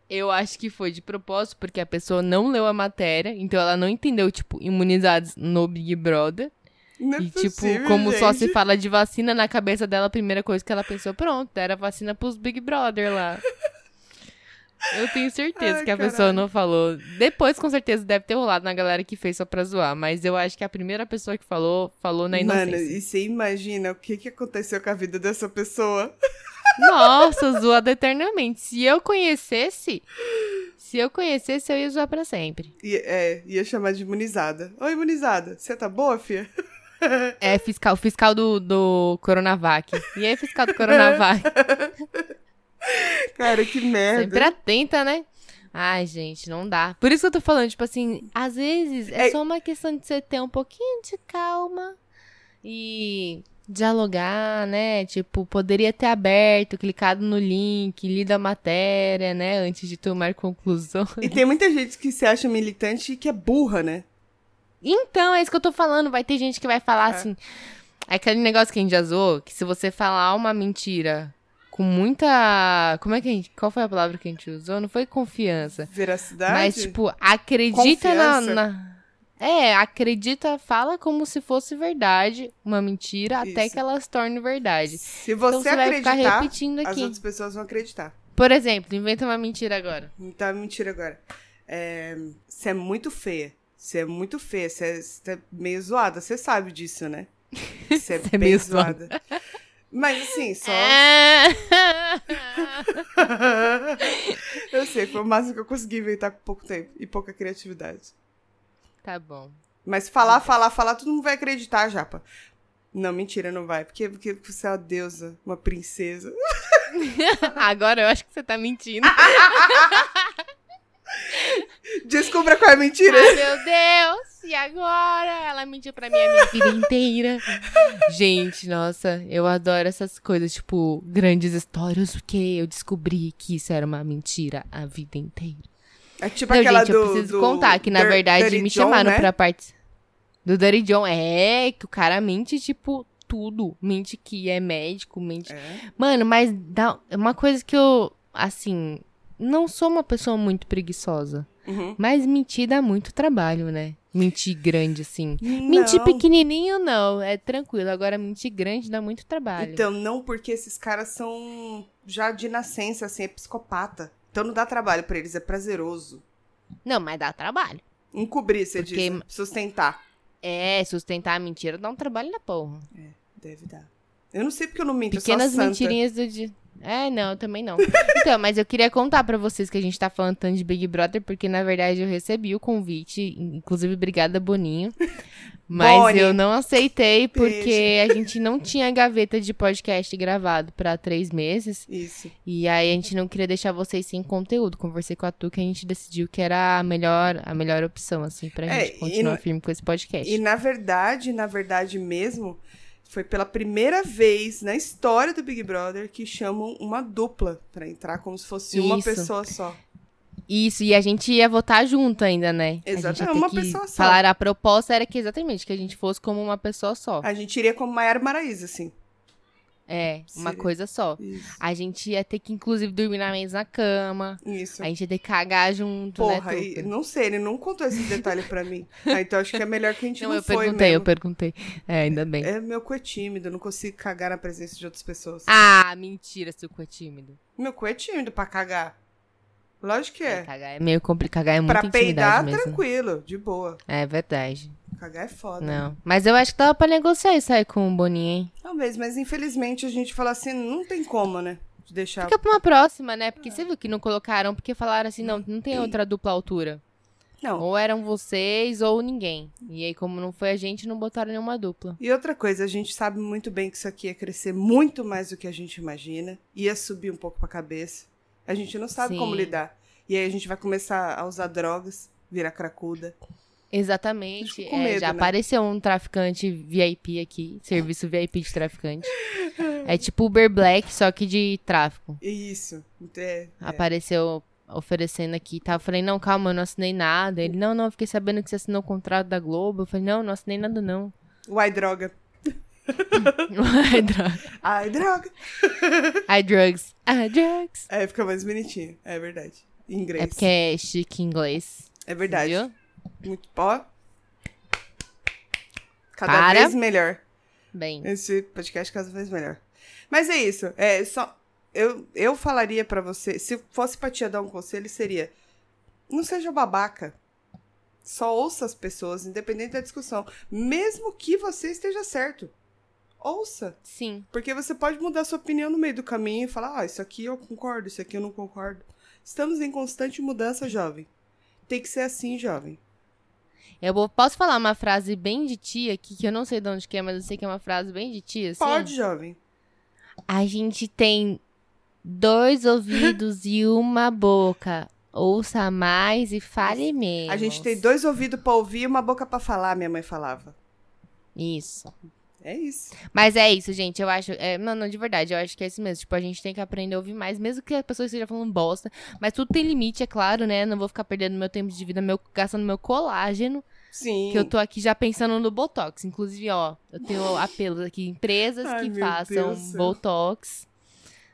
Eu acho que foi de propósito, porque a pessoa não leu a matéria, então ela não entendeu, tipo, imunizados no Big Brother. Não é e, possível, tipo, como gente. só se fala de vacina na cabeça dela, a primeira coisa que ela pensou, pronto, era vacina pros Big Brother lá. Eu tenho certeza Ai, que a caralho. pessoa não falou. Depois, com certeza, deve ter rolado na galera que fez só pra zoar. Mas eu acho que a primeira pessoa que falou, falou na inocência. Mano, e você imagina o que, que aconteceu com a vida dessa pessoa? Nossa, zoado eternamente. Se eu conhecesse, se eu conhecesse, eu ia zoar pra sempre. I, é, ia chamar de imunizada. Oi, imunizada, você tá boa, fia? É fiscal, fiscal do, do Coronavac. E aí, fiscal do Coronavac? Cara, que merda. Sempre atenta, né? Ai, gente, não dá. Por isso que eu tô falando, tipo assim, às vezes é, é... só uma questão de você ter um pouquinho de calma e dialogar, né? Tipo, poderia ter aberto, clicado no link, lido a matéria, né? Antes de tomar conclusões. E tem muita gente que se acha militante e que é burra, né? Então, é isso que eu tô falando. Vai ter gente que vai falar é. assim. É aquele negócio que a gente já zoou, que se você falar uma mentira com muita. Como é que a gente. Qual foi a palavra que a gente usou? Não foi confiança. Veracidade? Mas, tipo, acredita na, na, É, acredita, fala como se fosse verdade uma mentira Isso. até que ela se torne verdade. Se você então, você acreditar, vai ficar repetindo aqui. as outras pessoas vão acreditar. Por exemplo, inventa uma mentira agora. Então, uma mentira agora. É, você é muito feia. Você é muito feia, você é, é meio zoada, você sabe disso, né? Você é, é bem zoada. zoada. Mas assim, só. É. eu sei, foi o máximo que eu consegui inventar com pouco tempo e pouca criatividade. Tá bom. Mas falar, falar, falar, todo mundo vai acreditar, Japa. Não, mentira, não vai. Porque, porque você é uma deusa, uma princesa. Agora eu acho que você tá mentindo. Descubra qual é a mentira. Ai, meu Deus. E agora? Ela mentiu pra mim a minha vida inteira. Gente, nossa, eu adoro essas coisas, tipo, grandes histórias, porque eu descobri que isso era uma mentira a vida inteira. É tipo Não, aquela gente, do, eu preciso contar que, na verdade, me chamaram né? pra participar. Do Dirty John. É, que o cara mente, tipo, tudo. Mente que é médico, mente. É. Mano, mas dá uma coisa que eu, assim, não sou uma pessoa muito preguiçosa. Uhum. Mas mentir dá muito trabalho, né? Mentir grande, assim. Não. Mentir pequenininho, não. É tranquilo. Agora, mentir grande dá muito trabalho. Então, não porque esses caras são já de nascença, assim, é psicopata. Então não dá trabalho para eles, é prazeroso. Não, mas dá trabalho. Encobrir, você porque... diz. Sustentar. É, sustentar a mentira dá um trabalho na porra. É, deve dar. Eu não sei porque eu não minto, Pequenas mentirinhas do dia. É, não, também não. Então, mas eu queria contar para vocês que a gente tá falando tanto de Big Brother, porque na verdade eu recebi o convite, inclusive obrigada, Boninho. Mas Boni. eu não aceitei porque Beijo. a gente não tinha gaveta de podcast gravado para três meses. Isso. E aí a gente não queria deixar vocês sem conteúdo. Conversei com a Tu que a gente decidiu que era a melhor, a melhor opção, assim, pra é, gente continuar firme com esse podcast. E na verdade, na verdade mesmo, foi pela primeira vez na história do Big Brother que chamam uma dupla para entrar como se fosse Isso. uma pessoa só. Isso, e a gente ia votar junto ainda, né? Exatamente, uma pessoa só. Falar a proposta era que exatamente que a gente fosse como uma pessoa só. A gente iria como Maiara Maraíza, assim. É, uma Seria. coisa só. Isso. A gente ia ter que, inclusive, dormir na mesma cama. Isso. A gente ia ter que cagar junto, né, Porra, né, não sei, ele não contou esse detalhe pra mim. Ah, então acho que é melhor que a gente não, não eu foi perguntei, mesmo. eu perguntei. É, ainda bem. É, meu cu é tímido, eu não consigo cagar na presença de outras pessoas. Ah, mentira, seu cu é tímido. Meu cu é tímido pra cagar. Lógico que é. é cagar é meio complicado, cagar é muito Pra peidar, mesmo. tranquilo, de boa. É verdade. Cagar é foda. Não. Mas eu acho que dava pra negociar isso aí com o Boninho, hein? Talvez, mas infelizmente a gente fala assim, não tem como, né? De deixar. Fica pra uma próxima, né? Porque você viu que não colocaram, porque falaram assim, não, não tem outra dupla altura. Não. Ou eram vocês ou ninguém. E aí, como não foi a gente, não botaram nenhuma dupla. E outra coisa, a gente sabe muito bem que isso aqui ia crescer muito mais do que a gente imagina. Ia subir um pouco pra cabeça. A gente não sabe Sim. como lidar. E aí a gente vai começar a usar drogas, virar cracuda. Exatamente. É, medo, já né? apareceu um traficante VIP aqui, serviço VIP de traficante. é tipo Uber Black, só que de tráfico. Isso. É, é. Apareceu oferecendo aqui, tá? Eu falei, não, calma, eu não assinei nada. Ele, não, não, eu fiquei sabendo que você assinou o contrato da Globo. Eu falei, não, não assinei nada, não. Uai, droga. Ai, droga. Ai, droga. Ai, drugs. Ai, drugs. É, fica mais bonitinho. É verdade. Em inglês. É porque é chique em inglês. É verdade. Viu? Muito pó. Cada Para. vez melhor. Bem. Esse podcast cada vez melhor. Mas é isso. É só eu, eu falaria para você, se fosse pra te dar um conselho, seria: não seja babaca. Só ouça as pessoas, independente da discussão. Mesmo que você esteja certo. Ouça. Sim. Porque você pode mudar sua opinião no meio do caminho e falar: ah, isso aqui eu concordo, isso aqui eu não concordo. Estamos em constante mudança, jovem. Tem que ser assim, jovem. Eu posso falar uma frase bem de tia aqui, que eu não sei de onde que é, mas eu sei que é uma frase bem de tia, assim? Pode, jovem. A gente tem dois ouvidos e uma boca. Ouça mais e fale menos. A gente tem dois ouvidos para ouvir e uma boca para falar, minha mãe falava. Isso. É isso. Mas é isso, gente. Eu acho. É, não, não, de verdade, eu acho que é isso mesmo. Tipo, a gente tem que aprender a ouvir mais, mesmo que a pessoa esteja falando bosta. Mas tudo tem limite, é claro, né? Não vou ficar perdendo meu tempo de vida, meu, gastando meu colágeno. Sim. Que eu tô aqui já pensando no Botox. Inclusive, ó, eu tenho apelos aqui, empresas Ai, que façam Botox.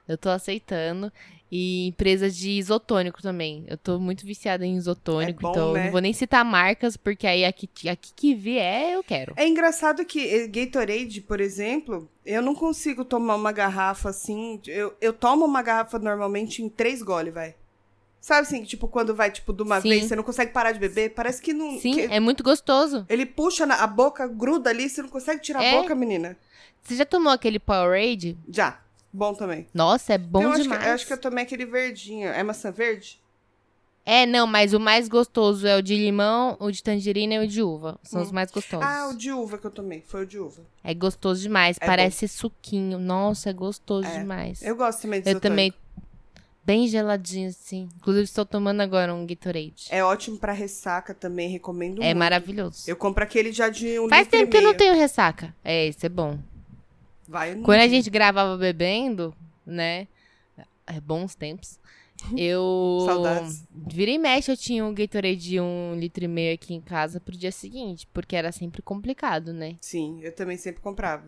Eu tô aceitando. E empresas de isotônico também. Eu tô muito viciada em isotônico, é bom, então né? não vou nem citar marcas, porque aí aqui, aqui que vier eu quero. É engraçado que eh, Gatorade, por exemplo, eu não consigo tomar uma garrafa assim. Eu, eu tomo uma garrafa normalmente em três goles, vai. Sabe assim, tipo, quando vai, tipo, de uma Sim. vez, você não consegue parar de beber? Parece que não. Sim, que... é muito gostoso. Ele puxa na, a boca, gruda ali, você não consegue tirar é. a boca, menina. Você já tomou aquele Powerade? Já. Bom também. Nossa, é bom eu demais. Acho que, eu acho que eu tomei aquele verdinho. É maçã verde? É, não, mas o mais gostoso é o de limão, o de tangerina e o de uva. São hum. os mais gostosos. Ah, o de uva que eu tomei. Foi o de uva. É gostoso demais. É Parece bom. suquinho. Nossa, é gostoso é. demais. Eu gosto também de Eu também. Bem geladinho, assim. Inclusive, estou tomando agora um Gatorade. É ótimo para ressaca também, recomendo é muito. É maravilhoso. Eu compro aquele já de um Faz tempo que eu não tenho ressaca. É, esse é bom. Vai Quando a gente gravava bebendo, né? É bons tempos. Eu. Saudades. Vira e mexe, eu tinha um Gatorade de um litro e meio aqui em casa pro dia seguinte, porque era sempre complicado, né? Sim, eu também sempre comprava.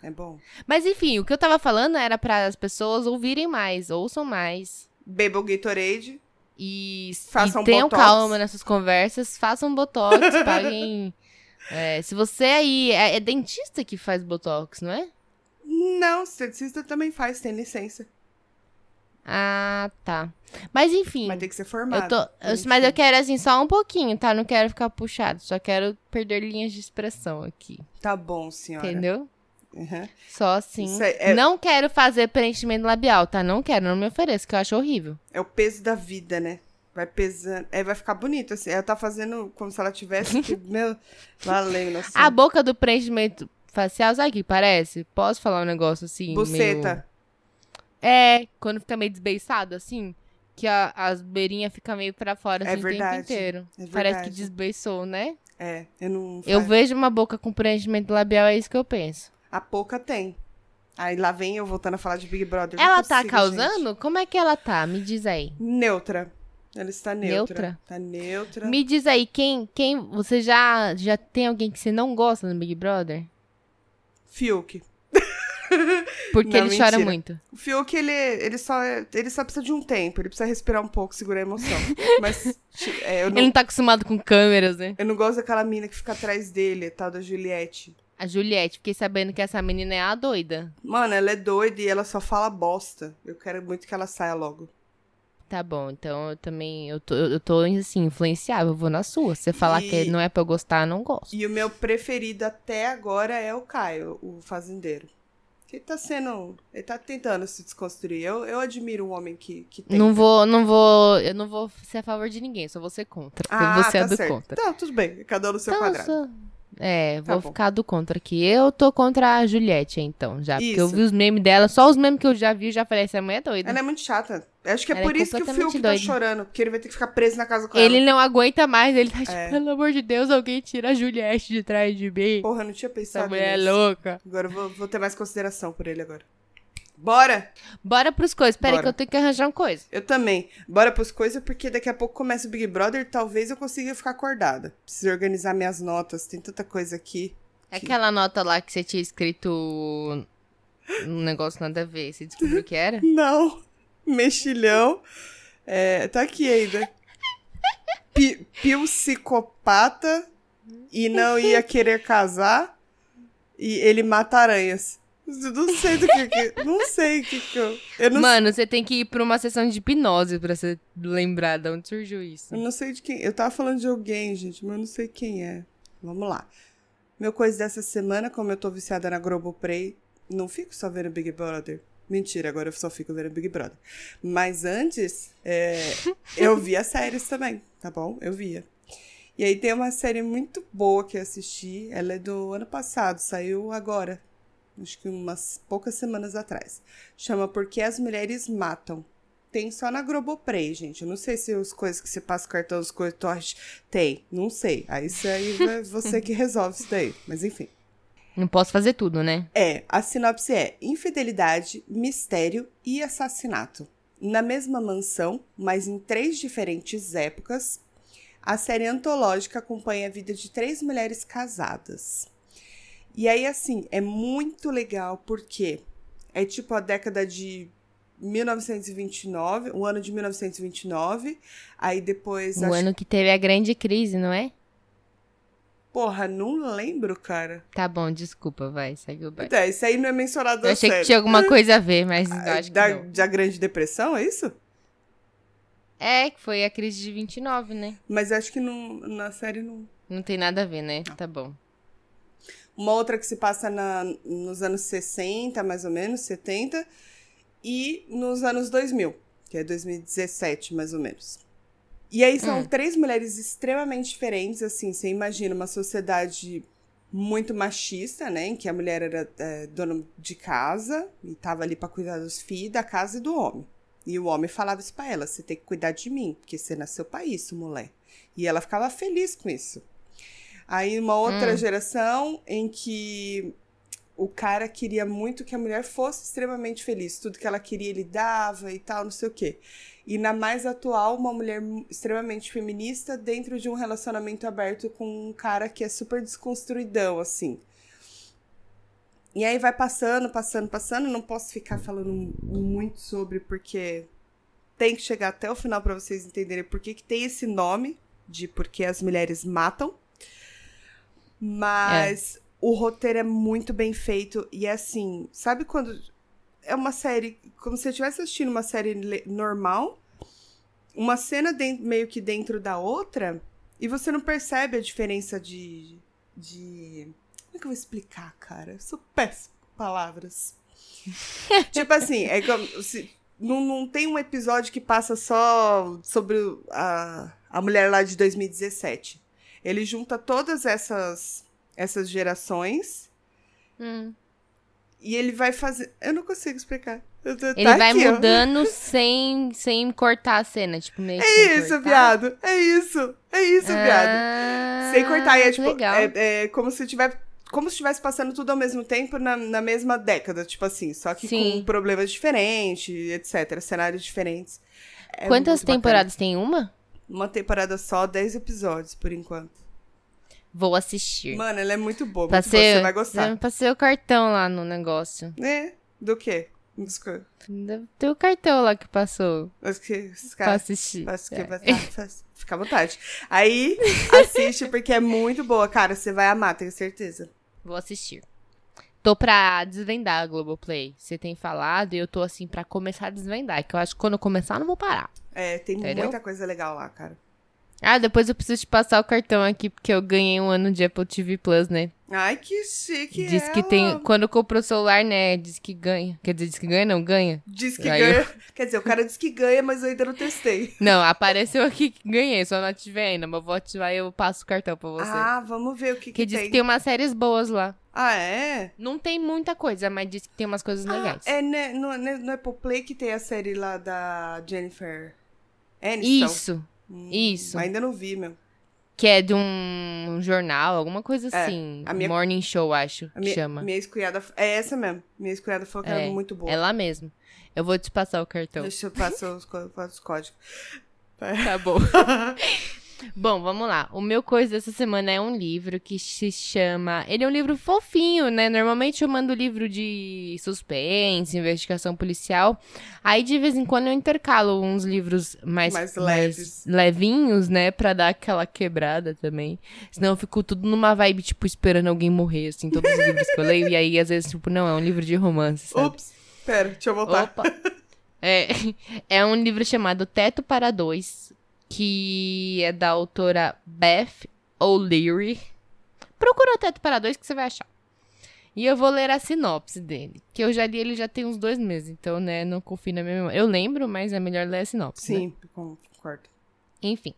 É bom. Mas enfim, o que eu tava falando era para as pessoas ouvirem mais, ouçam mais. Bebam Gatorade. E, façam e tenham botox. calma nessas conversas, façam botox, paguem. É, se você aí. É, é, dentista que faz botox, não é? Não, dentista também faz, tem licença. Ah, tá. Mas enfim. Mas tem que ser formado. Eu tô, eu, mas eu quero assim só um pouquinho, tá? Não quero ficar puxado. Só quero perder linhas de expressão aqui. Tá bom, senhora. Entendeu? Uhum. Só assim. É... Não quero fazer preenchimento labial, tá? Não quero, não me ofereço, que eu acho horrível. É o peso da vida, né? Vai pesando. É, vai ficar bonito, assim. Ela tá fazendo como se ela tivesse. meu, valendo, assim. A boca do preenchimento facial, sabe o que parece? Posso falar um negócio assim? Buceta. Meio... É, quando fica meio desbeiçado, assim, que a, as beirinhas ficam meio pra fora assim, é verdade, o tempo inteiro. É Parece que desbeiçou, né? É, eu não. Eu vejo uma boca com preenchimento labial, é isso que eu penso. A pouca tem. Aí lá vem eu voltando a falar de Big Brother. Ela tá consigo, tá causando? Gente. Como é que ela tá? Me diz aí. Neutra. Ela está neutra. Neutra? Tá neutra. Me diz aí, quem, quem. Você já, já tem alguém que você não gosta no Big Brother? Fiuk. Porque não, ele mentira. chora muito. O Fiuk, ele, ele, só, ele só precisa de um tempo. Ele precisa respirar um pouco, segurar a emoção. Mas. É, não, ele não tá acostumado com câmeras, né? Eu não gosto daquela mina que fica atrás dele, tal da Juliette. A Juliette, fiquei sabendo que essa menina é a doida. Mano, ela é doida e ela só fala bosta. Eu quero muito que ela saia logo. Tá bom, então eu também, eu tô, eu tô assim, influenciável, eu vou na sua. Se você falar e... que não é pra eu gostar, eu não gosto. E o meu preferido até agora é o Caio, o fazendeiro. Ele tá sendo. Ele tá tentando se desconstruir. Eu, eu admiro um homem que, que tenta. Não vou, não vou. Eu não vou ser a favor de ninguém, só vou ser contra. Ah, você é tá é do certo. contra. Não, tudo bem. Cada um no seu então, quadrado. Sou... É, tá vou bom. ficar do contra aqui. Eu tô contra a Juliette, então, já. Isso. Porque eu vi os memes dela, só os memes que eu já vi, já falei, essa mulher é doida. Ela é muito chata. Acho que é ela por é isso que o Fiuk tá chorando, porque ele vai ter que ficar preso na casa com ele ela. Ele não aguenta mais, ele tá tipo, é. pelo amor de Deus, alguém tira a Juliette de trás de mim. Porra, não tinha pensado Essa mulher nisso. é louca. Agora eu vou, vou ter mais consideração por ele agora. Bora! Bora pros coisas. Pera aí que eu tenho que arranjar uma coisa. Eu também. Bora pros coisas, porque daqui a pouco começa o Big Brother, talvez eu consiga ficar acordada. Preciso organizar minhas notas, tem tanta coisa aqui. É aquela nota lá que você tinha escrito um negócio nada a ver. Você descobriu o que era? Não. Mexilhão. É, tá aqui ainda. P psicopata e não ia querer casar. E ele mata aranhas. Não sei do que que. Não sei o que que eu. eu não Mano, você tem que ir pra uma sessão de hipnose pra você lembrar de onde surgiu isso. Eu não sei de quem. Eu tava falando de alguém, gente, mas eu não sei quem é. Vamos lá. Meu coisa dessa semana, como eu tô viciada na Globoplay, não fico só vendo Big Brother. Mentira, agora eu só fico vendo Big Brother. Mas antes, é, eu via séries também, tá bom? Eu via. E aí tem uma série muito boa que eu assisti. Ela é do ano passado, saiu agora, acho que umas poucas semanas atrás. Chama Porque as Mulheres Matam. Tem só na Globoplay, gente. Eu não sei se as coisas que você passa o cartão, as coisas torres tem. Não sei. Aí isso aí é você que resolve isso daí. Mas enfim. Não posso fazer tudo, né? É. A sinopse é infidelidade, mistério e assassinato. Na mesma mansão, mas em três diferentes épocas, a série antológica acompanha a vida de três mulheres casadas. E aí, assim, é muito legal porque é tipo a década de 1929, o ano de 1929, aí depois... O acho... ano que teve a grande crise, não é? Porra, não lembro, cara. Tá bom, desculpa, vai, segue o baile. Então, isso aí não é mencionado Eu achei série. que tinha alguma coisa a ver, mas não acho da, que não. Da Grande Depressão, é isso? É, que foi a crise de 29, né? Mas acho que não, na série não... Não tem nada a ver, né? Não. Tá bom. Uma outra que se passa na, nos anos 60, mais ou menos, 70, e nos anos 2000, que é 2017, mais ou menos. E aí são hum. três mulheres extremamente diferentes, assim, você imagina uma sociedade muito machista, né, em que a mulher era é, dona de casa e estava ali para cuidar dos filhos, da casa e do homem. E o homem falava isso para ela: você tem que cuidar de mim, porque você nasceu para isso, mulher. E ela ficava feliz com isso. Aí uma outra hum. geração em que o cara queria muito que a mulher fosse extremamente feliz. Tudo que ela queria ele dava e tal, não sei o quê. E na mais atual, uma mulher extremamente feminista dentro de um relacionamento aberto com um cara que é super desconstruidão, assim. E aí vai passando, passando, passando. Não posso ficar falando muito sobre, porque tem que chegar até o final para vocês entenderem por que, que tem esse nome de porque as mulheres matam. Mas é. o roteiro é muito bem feito. E é assim, sabe quando é uma série, como se eu estivesse assistindo uma série normal, uma cena dentro, meio que dentro da outra, e você não percebe a diferença de. de... Como é que eu vou explicar, cara? Eu sou péssimo com palavras. tipo assim, é como se. Não, não tem um episódio que passa só sobre a, a mulher lá de 2017. Ele junta todas essas, essas gerações. Hum. E ele vai fazer. Eu não consigo explicar. Tô, ele tá vai aqui, mudando sem, sem cortar a cena, tipo, meio É isso, cortar. viado. É isso. É isso, ah, viado. Sem cortar. E é tipo. Legal. É, é como se tiver. Como se estivesse passando tudo ao mesmo tempo na, na mesma década, tipo assim, só que Sim. com problemas diferentes, etc. Cenários diferentes. É Quantas temporadas bacana. tem uma? Uma temporada só, 10 episódios, por enquanto. Vou assistir. Mano, ela é muito boa. Passei, muito boa, você vai gostar. Passei o cartão lá no negócio. É? Do quê? Tem o cartão lá que passou. Mas que, pra assistir. Mas que, é. Fica à vontade. Aí, assiste porque é muito boa, cara. Você vai amar, tenho certeza. Vou assistir. Tô pra desvendar a Globoplay. Você tem falado e eu tô assim pra começar a desvendar. Que eu acho que quando eu começar, eu não vou parar. É, tem Entendeu? muita coisa legal lá, cara. Ah, depois eu preciso te passar o cartão aqui, porque eu ganhei um ano de Apple TV Plus, né? Ai, que chique. Diz ela. que tem. Quando comprou o celular, né? Diz que ganha. Quer dizer, diz que ganha, não ganha. Diz que Aí ganha. Eu... Quer dizer, o cara diz que ganha, mas eu ainda não testei. Não, apareceu aqui que ganhei, só não ativei ainda. Mas vou ativar e eu passo o cartão pra você. Ah, vamos ver o que, que, que diz que tem umas séries boas lá. Ah, é? Não tem muita coisa, mas diz que tem umas coisas ah, legais. É né, no, no Apple Play que tem a série lá da Jennifer Aniston. Isso, hum, isso. Ainda não vi, meu. Que é de um jornal, alguma coisa é, assim. A minha, Morning Show, acho que minha, chama. Minha ex-cunhada. É essa mesmo. Minha ex-cunhada falou que é, era muito boa. É lá mesmo. Eu vou te passar o cartão. Deixa eu passar os, os códigos. Tá bom. Bom, vamos lá. O meu coisa dessa semana é um livro que se chama. Ele é um livro fofinho, né? Normalmente eu mando livro de suspense, investigação policial. Aí de vez em quando eu intercalo uns livros mais, mais leves. Mais levinhos, né? Pra dar aquela quebrada também. Senão eu fico tudo numa vibe, tipo, esperando alguém morrer, assim, todos os livros que eu leio. E aí, às vezes, tipo, não, é um livro de romance. Sabe? Ups, pera, deixa eu voltar. Opa. É, é um livro chamado Teto para Dois que é da autora Beth O'Leary. Procura o Teto para Dois que você vai achar. E eu vou ler a sinopse dele. Que eu já li ele já tem uns dois meses. Então, né, não confio na minha memória. Eu lembro, mas é melhor ler a sinopse. Sim, né? concordo. Enfim.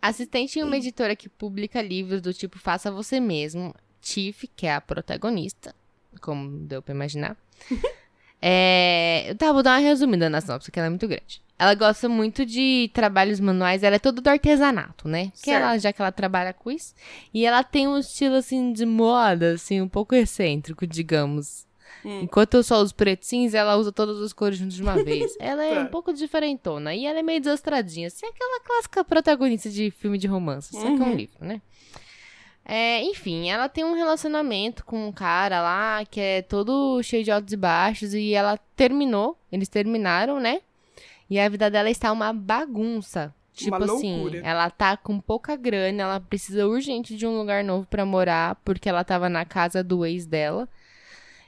Assistente em uma editora que publica livros do tipo Faça Você Mesmo. Tiff, que é a protagonista. Como deu pra imaginar. é... Tá, vou dar uma resumida na sinopse, que ela é muito grande. Ela gosta muito de trabalhos manuais, ela é toda do artesanato, né? Que ela, já que ela trabalha com isso. E ela tem um estilo, assim, de moda, assim, um pouco excêntrico, digamos. Hum. Enquanto eu só uso preto cinza, ela usa todas as cores juntas de uma vez. Ela é um pouco diferentona. E ela é meio desastradinha. Assim, aquela clássica protagonista de filme de romance. Só uhum. que é um uhum. livro, né? É, enfim, ela tem um relacionamento com um cara lá que é todo cheio de altos e baixos. E ela terminou. Eles terminaram, né? E a vida dela está uma bagunça. Tipo uma assim, ela tá com pouca grana, ela precisa urgente de um lugar novo para morar, porque ela tava na casa do ex dela.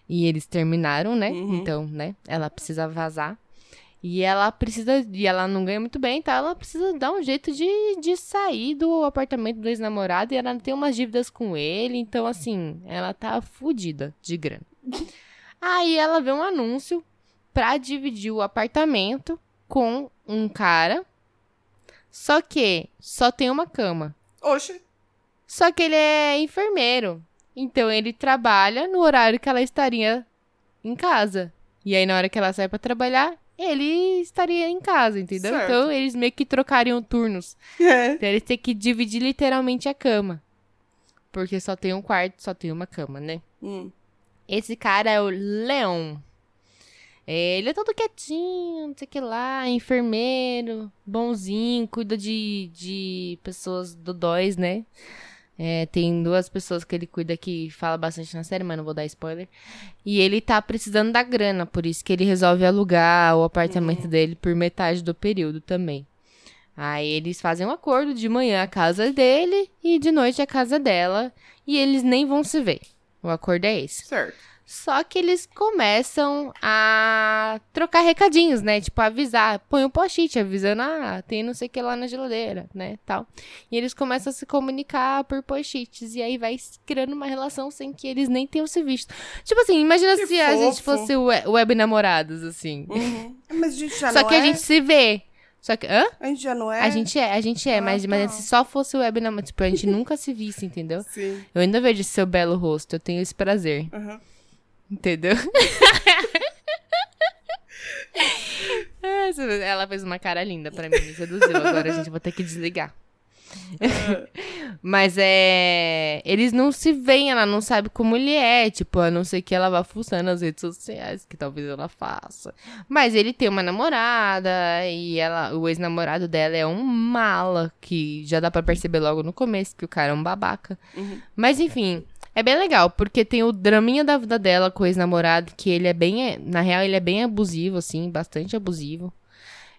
E eles terminaram, né? Uhum. Então, né? Ela precisa vazar. E ela precisa. E ela não ganha muito bem, então ela precisa dar um jeito de, de sair do apartamento do ex-namorado. E ela tem umas dívidas com ele. Então, assim, ela tá fodida de grana. Aí ela vê um anúncio pra dividir o apartamento com um cara. Só que só tem uma cama. Oxe. Só que ele é enfermeiro. Então ele trabalha no horário que ela estaria em casa. E aí na hora que ela sai para trabalhar, ele estaria em casa, entendeu? Certo. Então eles meio que trocariam turnos. É. Então eles têm que dividir literalmente a cama. Porque só tem um quarto, só tem uma cama, né? Hum. Esse cara é o Leon. É, ele é todo quietinho, não sei o que lá, enfermeiro, bonzinho, cuida de, de pessoas do dóis, né? É, tem duas pessoas que ele cuida que fala bastante na série, mas não vou dar spoiler. E ele tá precisando da grana, por isso que ele resolve alugar o apartamento uhum. dele por metade do período também. Aí eles fazem um acordo de manhã a casa dele e de noite a casa dela. E eles nem vão se ver. O acordo é esse. Certo. Só que eles começam a trocar recadinhos, né? Tipo, avisar. Põe um post-it avisando, ah, tem não sei o que lá na geladeira, né? Tal. E eles começam a se comunicar por post-its. E aí vai criando uma relação sem que eles nem tenham se visto. Tipo assim, imagina que se fofo. a gente fosse web namorados, assim. Uhum. Mas a gente já Só que é? a gente se vê. Só que. Hã? A gente já não é? A gente é, a gente é, ah, mas, tá. mas se só fosse web namoro, tipo, a gente nunca se visse, entendeu? Sim. Eu ainda vejo esse seu belo rosto, eu tenho esse prazer. Uhum. Entendeu? Ela fez uma cara linda pra mim, me seduziu. Agora a gente vai ter que desligar. Mas é. Eles não se veem, ela não sabe como ele é. Tipo, a não ser que ela vá fuçando nas redes sociais, que talvez ela faça. Mas ele tem uma namorada e ela, o ex-namorado dela é um mala, que já dá para perceber logo no começo que o cara é um babaca. Uhum. Mas enfim, é bem legal, porque tem o draminha da vida dela com o ex-namorado, que ele é bem. Na real, ele é bem abusivo, assim, bastante abusivo.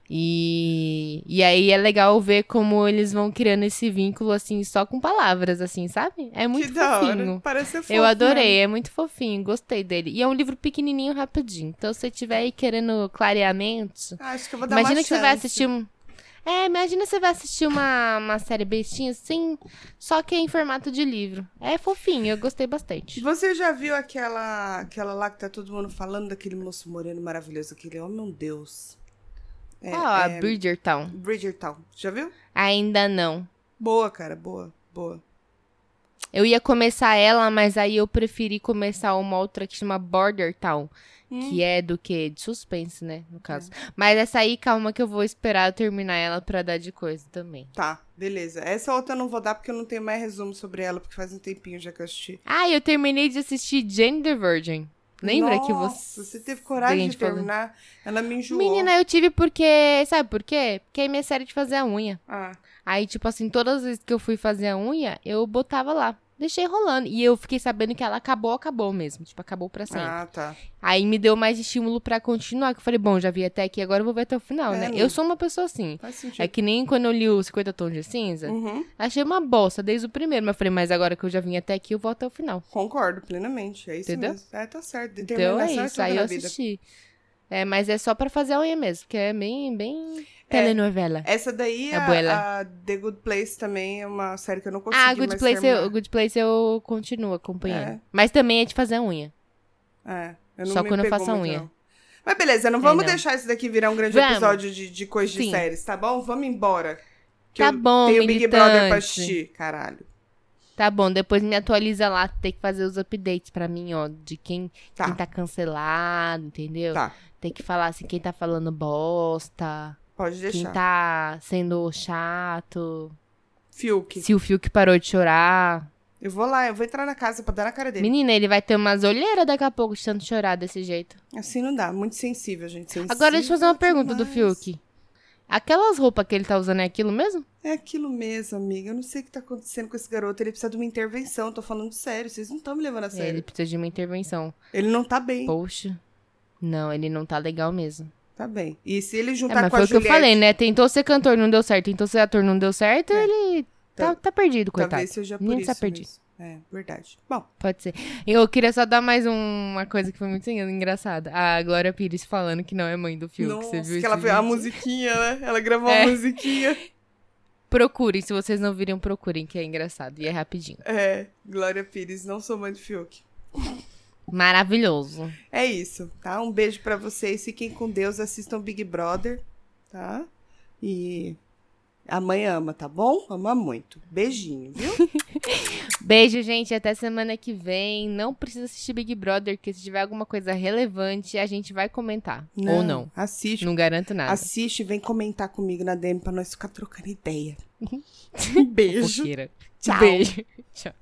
E, e aí é legal ver como eles vão criando esse vínculo, assim, só com palavras, assim, sabe? É muito que fofinho. Parece fofo, Eu adorei, é muito fofinho, gostei dele. E é um livro pequenininho, rapidinho. Então, se você estiver aí querendo clareamentos... Ah, acho que eu vou dar Imagina que chance. você vai assistir um... É, imagina você vai assistir uma, uma série bestinha assim, só que é em formato de livro. É fofinho, eu gostei bastante. Você já viu aquela, aquela lá que tá todo mundo falando daquele moço moreno maravilhoso, aquele homem, meu Deus. É, ah, é... Bridgertown. Bridgertown. Já viu? Ainda não. Boa, cara, boa, boa. Eu ia começar ela, mas aí eu preferi começar uma outra que chama Border Town. Hum. Que é do que? De suspense, né? No caso. É. Mas essa aí, calma que eu vou esperar eu terminar ela pra dar de coisa também. Tá, beleza. Essa outra eu não vou dar porque eu não tenho mais resumo sobre ela, porque faz um tempinho já que eu assisti. Ah, eu terminei de assistir Jane the Virgin. Lembra Nossa, que você. Você teve coragem de terminar? Ela me enjoou. Menina, eu tive porque. Sabe por quê? Porque é minha série de fazer a unha. Ah. Aí, tipo assim, todas as vezes que eu fui fazer a unha, eu botava lá deixei rolando. E eu fiquei sabendo que ela acabou, acabou mesmo. Tipo, acabou pra sempre. Ah, tá. Aí me deu mais estímulo para continuar. Que eu falei, bom, já vi até aqui, agora eu vou ver até o final, é, né? Eu sou uma pessoa assim. Faz sentido. É que nem quando eu li o 50 Tons de Cinza. Uhum. Achei uma bosta desde o primeiro. Mas eu falei, mas agora que eu já vim até aqui, eu vou até o final. Concordo plenamente. É isso Entendeu? mesmo. É, tá certo. Então é isso. Aí eu assisti. É, mas é só para fazer a unha mesmo, que é bem, bem telenovela. Essa daí, é a, a, The Good Place também é uma série que eu não consegui ah, Good Place eu, Good Place eu continuo acompanhando. É. Mas também é de fazer a unha. É, eu não Só quando eu faço a unha. Não. Mas beleza, não vamos é, não. deixar isso daqui virar um grande vamos. episódio de, de coisas de séries, tá bom? Vamos embora. Que tá bom, Tem o Big Brother pra assistir, caralho. Tá bom, depois me atualiza lá, tem que fazer os updates pra mim, ó, de quem tá, quem tá cancelado, entendeu? Tá. Tem que falar assim, quem tá falando bosta. Pode deixar. Quem tá sendo chato. Fiuk. Se o Fiuk parou de chorar. Eu vou lá, eu vou entrar na casa pra dar na cara dele. Menina, ele vai ter umas olheiras daqui a pouco de tanto chorar desse jeito. Assim não dá, muito sensível, gente. Sensível Agora deixa eu fazer uma pergunta demais. do Fiuk. Aquelas roupas que ele tá usando é aquilo mesmo? É aquilo mesmo, amiga. Eu não sei o que tá acontecendo com esse garoto. Ele precisa de uma intervenção. Tô falando sério. Vocês não estão me levando a sério. É, ele precisa de uma intervenção. Ele não tá bem. Poxa. Não, ele não tá legal mesmo. Tá bem. E se ele juntar é, mas com foi o que eu falei, né? Tentou ser cantor, não deu certo. Tentou ser ator, não deu certo. É. Ele tá, tá perdido, coitado. Talvez seja por isso tá perdido. Mesmo. É, verdade. Bom. Pode ser. Eu queria só dar mais uma coisa que foi muito engraçada. A Glória Pires falando que não é mãe do Fiuk. Nossa, você viu que ela fez a musiquinha, né? Ela gravou é. a musiquinha. Procurem, se vocês não viram, procurem, que é engraçado. E é rapidinho. É, Glória Pires, não sou mãe do Fiuk. Maravilhoso. É isso, tá? Um beijo para vocês. Fiquem com Deus, assistam Big Brother, tá? E a mãe ama, tá bom? Ama muito. Beijinho, viu? Beijo, gente. Até semana que vem. Não precisa assistir Big Brother, porque se tiver alguma coisa relevante, a gente vai comentar. Não, ou não. Assiste. Não garanto nada. Assiste, vem comentar comigo na DM pra nós ficar trocando ideia. Beijo. Tchau. Beijo. Tchau.